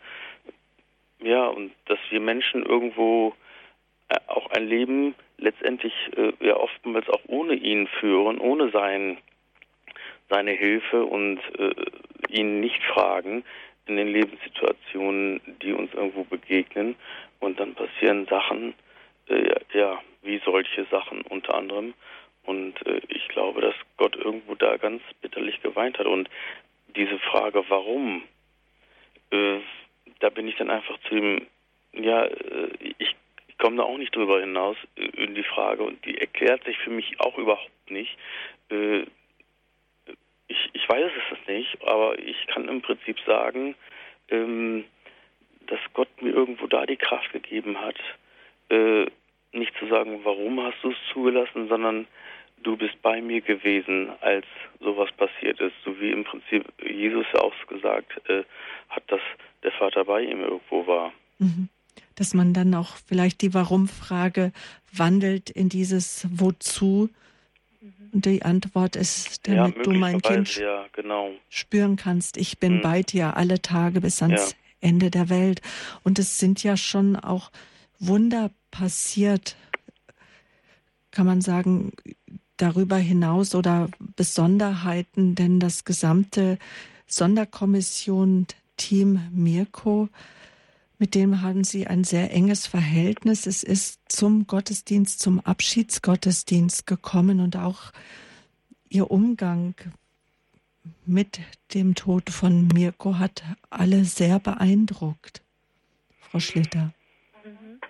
Ja, und dass wir Menschen irgendwo äh, auch ein Leben letztendlich äh, ja oftmals auch ohne ihn führen, ohne sein, seine Hilfe und äh, ihn nicht fragen in den Lebenssituationen, die uns irgendwo begegnen. Und dann passieren Sachen, äh, ja, wie solche Sachen unter anderem. Und äh, ich glaube, dass Gott irgendwo da ganz bitterlich geweint hat. Und diese Frage, warum, äh, da bin ich dann einfach zu ihm, ja, äh, ich, komme da auch nicht drüber hinaus äh, in die Frage und die erklärt sich für mich auch überhaupt nicht. Ich, ich weiß es nicht, aber ich kann im Prinzip sagen, ähm, dass Gott mir irgendwo da die Kraft gegeben hat, äh, nicht zu sagen, warum hast du es zugelassen, sondern du bist bei mir gewesen, als sowas passiert ist. So wie im Prinzip Jesus ja auch gesagt äh, hat, dass der Vater bei ihm irgendwo war. Mhm. Dass man dann auch vielleicht die Warum-Frage wandelt in dieses Wozu. Die Antwort ist, damit ja, du mein Kind ja, genau. spüren kannst, ich bin mhm. bei dir alle Tage bis ans ja. Ende der Welt. Und es sind ja schon auch Wunder passiert, kann man sagen, darüber hinaus oder Besonderheiten, denn das gesamte Sonderkommission Team Mirko, mit dem haben Sie ein sehr enges Verhältnis. Es ist zum Gottesdienst, zum Abschiedsgottesdienst gekommen und auch Ihr Umgang mit dem Tod von Mirko hat alle sehr beeindruckt. Frau Schlitter. Mhm.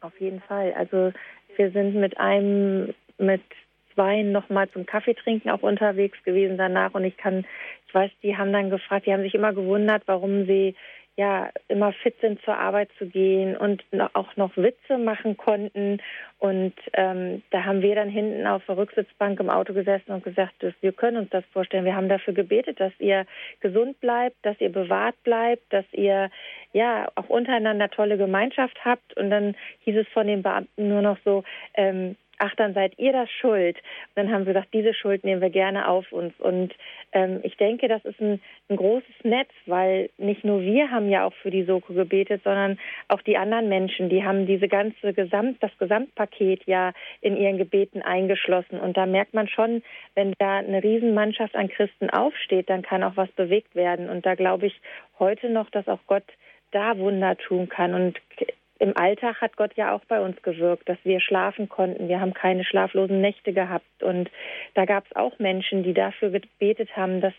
Auf jeden Fall. Also wir sind mit einem, mit zwei nochmal zum Kaffee trinken auch unterwegs gewesen danach und ich kann, ich weiß, die haben dann gefragt, die haben sich immer gewundert, warum sie ja immer fit sind, zur Arbeit zu gehen und auch noch Witze machen konnten. Und ähm, da haben wir dann hinten auf der Rücksitzbank im Auto gesessen und gesagt, wir können uns das vorstellen. Wir haben dafür gebetet, dass ihr gesund bleibt, dass ihr bewahrt bleibt, dass ihr ja auch untereinander tolle Gemeinschaft habt. Und dann hieß es von den Beamten nur noch so, ähm, ach, dann seid ihr das schuld. Und dann haben wir gesagt, diese Schuld nehmen wir gerne auf uns. Und ähm, ich denke, das ist ein, ein, großes Netz, weil nicht nur wir haben ja auch für die Soko gebetet, sondern auch die anderen Menschen, die haben diese ganze Gesamt, das Gesamtpaket ja in ihren Gebeten eingeschlossen. Und da merkt man schon, wenn da eine Riesenmannschaft an Christen aufsteht, dann kann auch was bewegt werden. Und da glaube ich heute noch, dass auch Gott da Wunder tun kann. Und im Alltag hat Gott ja auch bei uns gewirkt, dass wir schlafen konnten. Wir haben keine schlaflosen Nächte gehabt. Und da gab es auch Menschen, die dafür gebetet haben, dass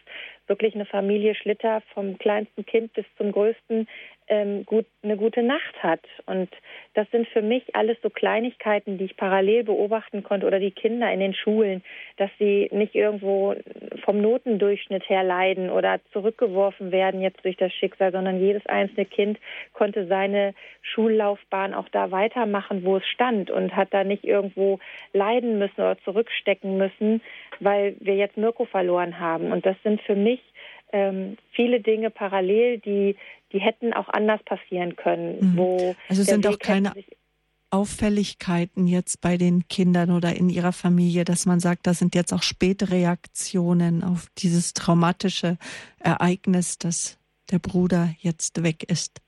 wirklich eine Familie Schlitter vom kleinsten Kind bis zum größten ähm, gut, eine gute Nacht hat. Und das sind für mich alles so Kleinigkeiten, die ich parallel beobachten konnte oder die Kinder in den Schulen, dass sie nicht irgendwo vom Notendurchschnitt her leiden oder zurückgeworfen werden jetzt durch das Schicksal, sondern jedes einzelne Kind konnte seine Schullaufbahn auch da weitermachen, wo es stand und hat da nicht irgendwo leiden müssen oder zurückstecken müssen, weil wir jetzt Mirko verloren haben. Und das sind für mich ähm, viele Dinge parallel, die, die hätten auch anders passieren können. Mhm. Wo also sind auch keine Auffälligkeiten jetzt bei den Kindern oder in ihrer Familie, dass man sagt, da sind jetzt auch späte Reaktionen auf dieses traumatische Ereignis, dass der Bruder jetzt weg ist?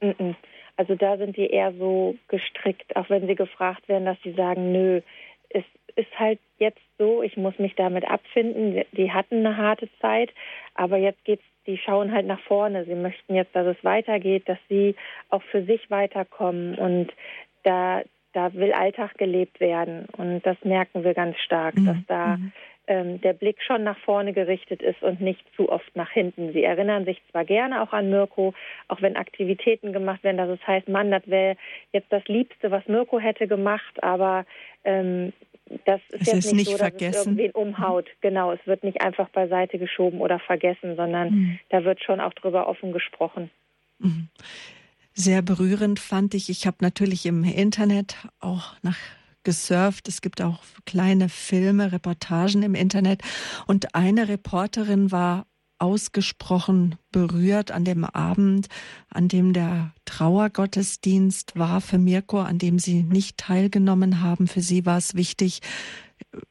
Mhm. Also da sind die eher so gestrickt, auch wenn sie gefragt werden, dass sie sagen, nö, es ist halt jetzt so, ich muss mich damit abfinden. Die hatten eine harte Zeit, aber jetzt geht's, die schauen halt nach vorne. Sie möchten jetzt, dass es weitergeht, dass sie auch für sich weiterkommen und da, da will Alltag gelebt werden. Und das merken wir ganz stark, mhm. dass da mhm. ähm, der Blick schon nach vorne gerichtet ist und nicht zu oft nach hinten. Sie erinnern sich zwar gerne auch an Mirko, auch wenn Aktivitäten gemacht werden, dass es heißt, Mann, das wäre jetzt das Liebste, was Mirko hätte gemacht, aber ähm, das ist es jetzt ist nicht, nicht so, dass vergessen. es irgendwen umhaut. Genau, es wird nicht einfach beiseite geschoben oder vergessen, sondern mhm. da wird schon auch drüber offen gesprochen. Mhm. Sehr berührend fand ich. Ich habe natürlich im Internet auch nach gesurft. Es gibt auch kleine Filme, Reportagen im Internet. Und eine Reporterin war ausgesprochen berührt an dem Abend, an dem der Trauergottesdienst war für Mirko, an dem sie nicht teilgenommen haben. Für sie war es wichtig,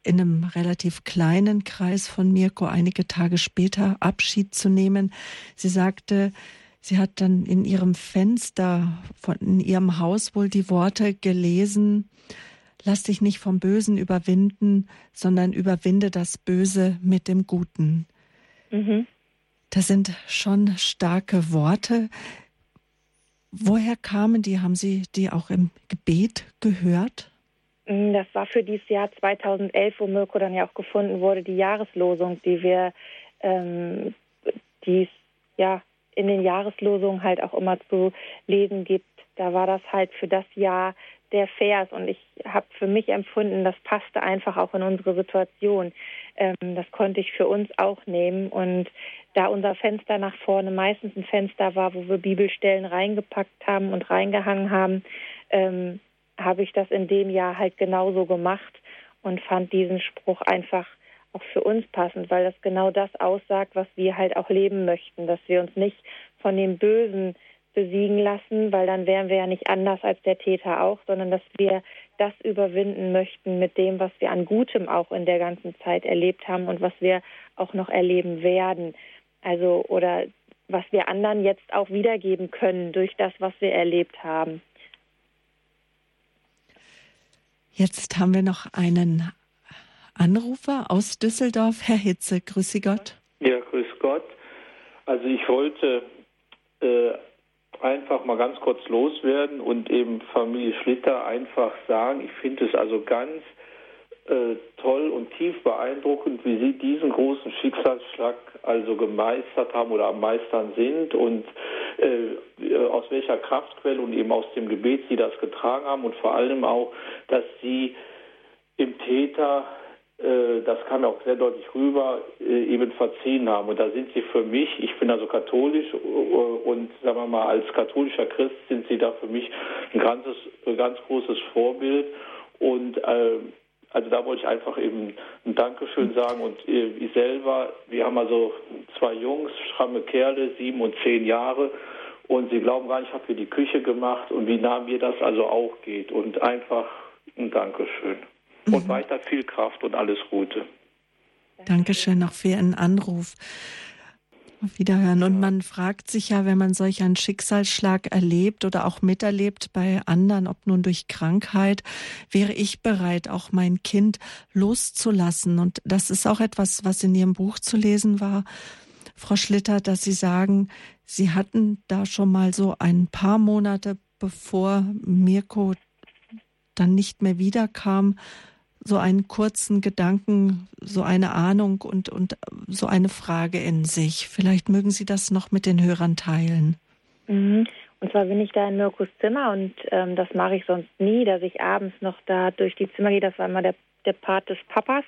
in einem relativ kleinen Kreis von Mirko einige Tage später Abschied zu nehmen. Sie sagte, sie hat dann in ihrem Fenster von in ihrem Haus wohl die Worte gelesen, Lass dich nicht vom Bösen überwinden, sondern überwinde das Böse mit dem Guten. Mhm. Das sind schon starke Worte. Woher kamen die? Haben Sie die auch im Gebet gehört? Mm, das war für dieses Jahr 2011, wo Mirko dann ja auch gefunden wurde, die Jahreslosung, die wir ähm, dies ja in den Jahreslosungen halt auch immer zu lesen gibt. Da war das halt für das Jahr der Vers und ich habe für mich empfunden, das passte einfach auch in unsere Situation. Ähm, das konnte ich für uns auch nehmen und da unser Fenster nach vorne meistens ein Fenster war, wo wir Bibelstellen reingepackt haben und reingehangen haben, ähm, habe ich das in dem Jahr halt genauso gemacht und fand diesen Spruch einfach auch für uns passend, weil das genau das aussagt, was wir halt auch leben möchten, dass wir uns nicht von dem Bösen besiegen lassen, weil dann wären wir ja nicht anders als der Täter auch, sondern dass wir das überwinden möchten mit dem, was wir an Gutem auch in der ganzen Zeit erlebt haben und was wir auch noch erleben werden. Also oder was wir anderen jetzt auch wiedergeben können durch das, was wir erlebt haben. Jetzt haben wir noch einen Anrufer aus Düsseldorf, Herr Hitze. Grüße Gott. Ja, grüß Gott. Also ich wollte äh, einfach mal ganz kurz loswerden und eben Familie Schlitter einfach sagen, ich finde es also ganz äh, toll und tief beeindruckend, wie Sie diesen großen Schicksalsschlag also gemeistert haben oder am Meistern sind und äh, aus welcher Kraftquelle und eben aus dem Gebet Sie das getragen haben und vor allem auch, dass Sie im Täter äh, das kam ja auch sehr deutlich rüber, äh, eben verziehen haben. Und da sind sie für mich, ich bin also katholisch äh, und sagen wir mal, als katholischer Christ sind sie da für mich ein ganzes, ganz großes Vorbild. Und äh, also da wollte ich einfach eben ein Dankeschön sagen. Und ich selber, wir haben also zwei Jungs, stramme Kerle, sieben und zehn Jahre. Und sie glauben gar nicht, ich habe hier die Küche gemacht und wie nah mir das also auch geht. Und einfach ein Dankeschön und mhm. weiter viel Kraft und alles Gute. Dankeschön noch für Ihren Anruf. Auf Wiederhören. Und man fragt sich ja, wenn man solch einen Schicksalsschlag erlebt oder auch miterlebt bei anderen, ob nun durch Krankheit, wäre ich bereit, auch mein Kind loszulassen. Und das ist auch etwas, was in Ihrem Buch zu lesen war, Frau Schlitter, dass Sie sagen, Sie hatten da schon mal so ein paar Monate, bevor Mirko dann nicht mehr wiederkam, so einen kurzen Gedanken, so eine Ahnung und, und so eine Frage in sich. Vielleicht mögen Sie das noch mit den Hörern teilen. Mhm. Und zwar bin ich da in Mirkus Zimmer und ähm, das mache ich sonst nie, dass ich abends noch da durch die Zimmer gehe. Das war immer der, der Part des Papas.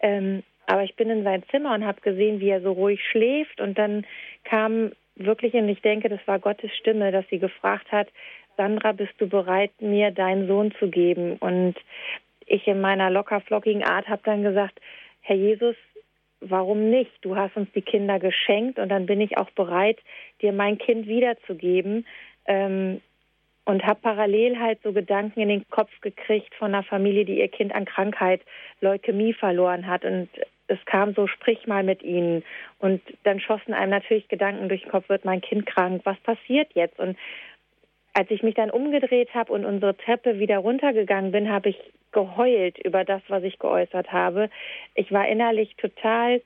Ähm, aber ich bin in sein Zimmer und habe gesehen, wie er so ruhig schläft. Und dann kam wirklich, und ich denke, das war Gottes Stimme, dass sie gefragt hat, Sandra, bist du bereit, mir deinen Sohn zu geben? Und ich in meiner lockerflockigen Art habe dann gesagt, Herr Jesus, warum nicht? Du hast uns die Kinder geschenkt und dann bin ich auch bereit, dir mein Kind wiederzugeben. Ähm, und habe parallel halt so Gedanken in den Kopf gekriegt von einer Familie, die ihr Kind an Krankheit, Leukämie verloren hat. Und es kam so, sprich mal mit ihnen. Und dann schossen einem natürlich Gedanken durch den Kopf, wird mein Kind krank? Was passiert jetzt? Und als ich mich dann umgedreht habe und unsere Treppe wieder runtergegangen bin, habe ich geheult über das, was ich geäußert habe. Ich war innerlich total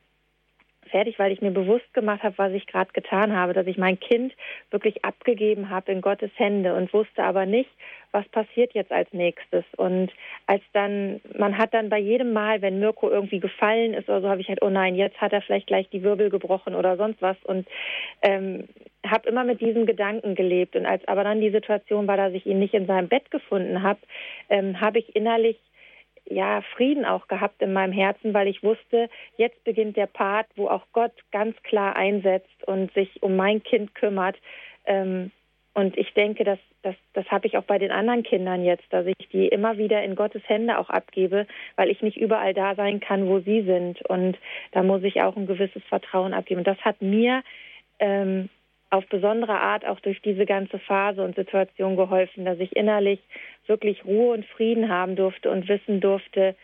fertig, weil ich mir bewusst gemacht habe, was ich gerade getan habe, dass ich mein Kind wirklich abgegeben habe in Gottes Hände und wusste aber nicht, was passiert jetzt als nächstes. Und als dann, man hat dann bei jedem Mal, wenn Mirko irgendwie gefallen ist oder so, habe ich halt, oh nein, jetzt hat er vielleicht gleich die Wirbel gebrochen oder sonst was und ähm, habe immer mit diesem Gedanken gelebt. Und als aber dann die Situation war, dass ich ihn nicht in seinem Bett gefunden habe, ähm, habe ich innerlich ja, Frieden auch gehabt in meinem Herzen, weil ich wusste, jetzt beginnt der Part, wo auch Gott ganz klar einsetzt und sich um mein Kind kümmert. Ähm, und ich denke, das, das, das habe ich auch bei den anderen Kindern jetzt, dass ich die immer wieder in Gottes Hände auch abgebe, weil ich nicht überall da sein kann, wo sie sind. Und da muss ich auch ein gewisses Vertrauen abgeben. Und das hat mir ähm, auf besondere Art auch durch diese ganze Phase und Situation geholfen, dass ich innerlich wirklich Ruhe und Frieden haben durfte und wissen durfte,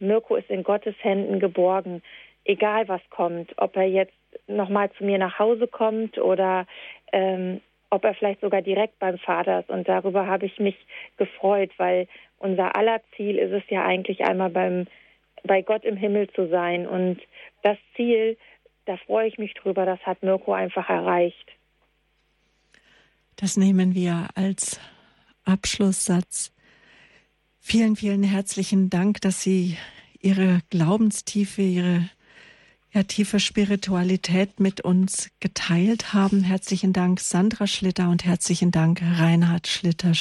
Mirko ist in Gottes Händen geborgen, egal was kommt, ob er jetzt nochmal zu mir nach Hause kommt oder ähm, ob er vielleicht sogar direkt beim Vater ist. Und darüber habe ich mich gefreut, weil unser aller Ziel ist es ja eigentlich einmal beim, bei Gott im Himmel zu sein. Und das Ziel, da freue ich mich drüber, das hat Mirko einfach erreicht. Das nehmen wir als Abschlusssatz. Vielen, vielen herzlichen Dank, dass Sie Ihre Glaubenstiefe, Ihre ja, tiefe Spiritualität mit uns geteilt haben. Herzlichen Dank, Sandra Schlitter und herzlichen Dank, Reinhard Schlitter.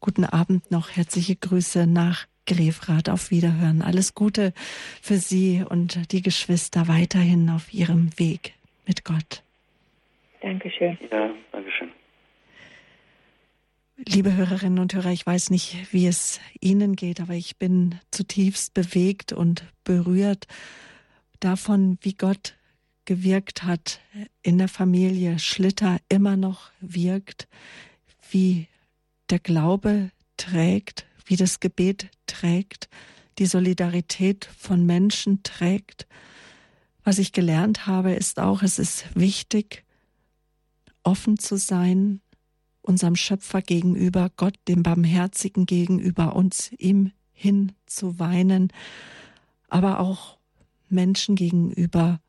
Guten Abend noch. Herzliche Grüße nach Grefrath. Auf Wiederhören. Alles Gute für Sie und die Geschwister weiterhin auf Ihrem Weg mit Gott. Dankeschön. Ja, Dankeschön. Liebe Hörerinnen und Hörer, ich weiß nicht, wie es Ihnen geht, aber ich bin zutiefst bewegt und berührt davon, wie Gott gewirkt hat in der Familie Schlitter, immer noch wirkt, wie der Glaube trägt, wie das Gebet trägt, die Solidarität von Menschen trägt. Was ich gelernt habe, ist auch, es ist wichtig, offen zu sein, unserem Schöpfer gegenüber, Gott, dem Barmherzigen gegenüber, uns ihm hin zu weinen, aber auch Menschen gegenüber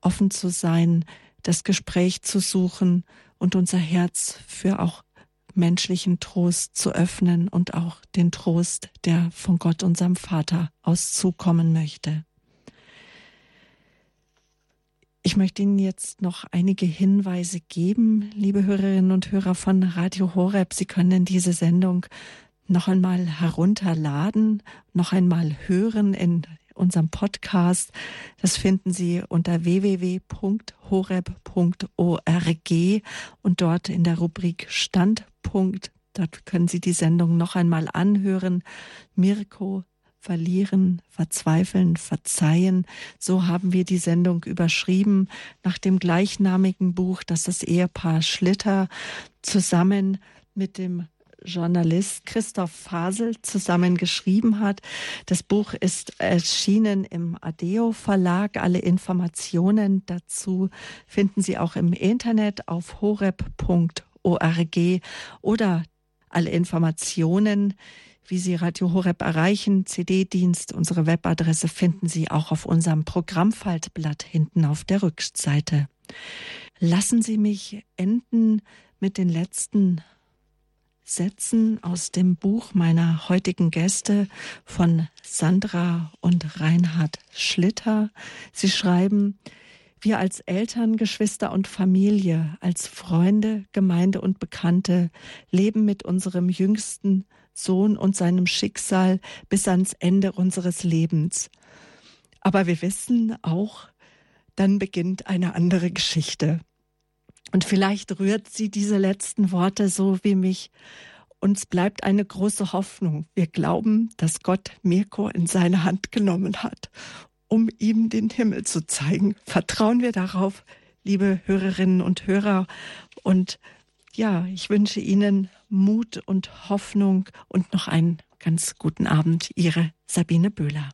offen zu sein, das Gespräch zu suchen und unser Herz für auch menschlichen Trost zu öffnen und auch den Trost, der von Gott, unserem Vater, aus zukommen möchte. Ich möchte Ihnen jetzt noch einige Hinweise geben, liebe Hörerinnen und Hörer von Radio Horeb. Sie können diese Sendung noch einmal herunterladen, noch einmal hören in unserem Podcast. Das finden Sie unter www.horeb.org und dort in der Rubrik Standpunkt. Dort können Sie die Sendung noch einmal anhören. Mirko verlieren, verzweifeln, verzeihen. So haben wir die Sendung überschrieben nach dem gleichnamigen Buch, das das Ehepaar Schlitter zusammen mit dem Journalist Christoph Fasel zusammen geschrieben hat. Das Buch ist erschienen im Adeo Verlag. Alle Informationen dazu finden Sie auch im Internet auf horeb.org oder alle Informationen, wie Sie Radio Horeb erreichen, CD-Dienst, unsere Webadresse finden Sie auch auf unserem Programmfaltblatt hinten auf der Rückseite. Lassen Sie mich enden mit den letzten Sätzen aus dem Buch meiner heutigen Gäste von Sandra und Reinhard Schlitter. Sie schreiben, wir als Eltern, Geschwister und Familie, als Freunde, Gemeinde und Bekannte leben mit unserem jüngsten Sohn und seinem Schicksal bis ans Ende unseres Lebens. Aber wir wissen auch, dann beginnt eine andere Geschichte. Und vielleicht rührt sie diese letzten Worte so wie mich. Uns bleibt eine große Hoffnung. Wir glauben, dass Gott Mirko in seine Hand genommen hat, um ihm den Himmel zu zeigen. Vertrauen wir darauf, liebe Hörerinnen und Hörer. Und ja, ich wünsche Ihnen Mut und Hoffnung und noch einen ganz guten Abend. Ihre Sabine Böhler.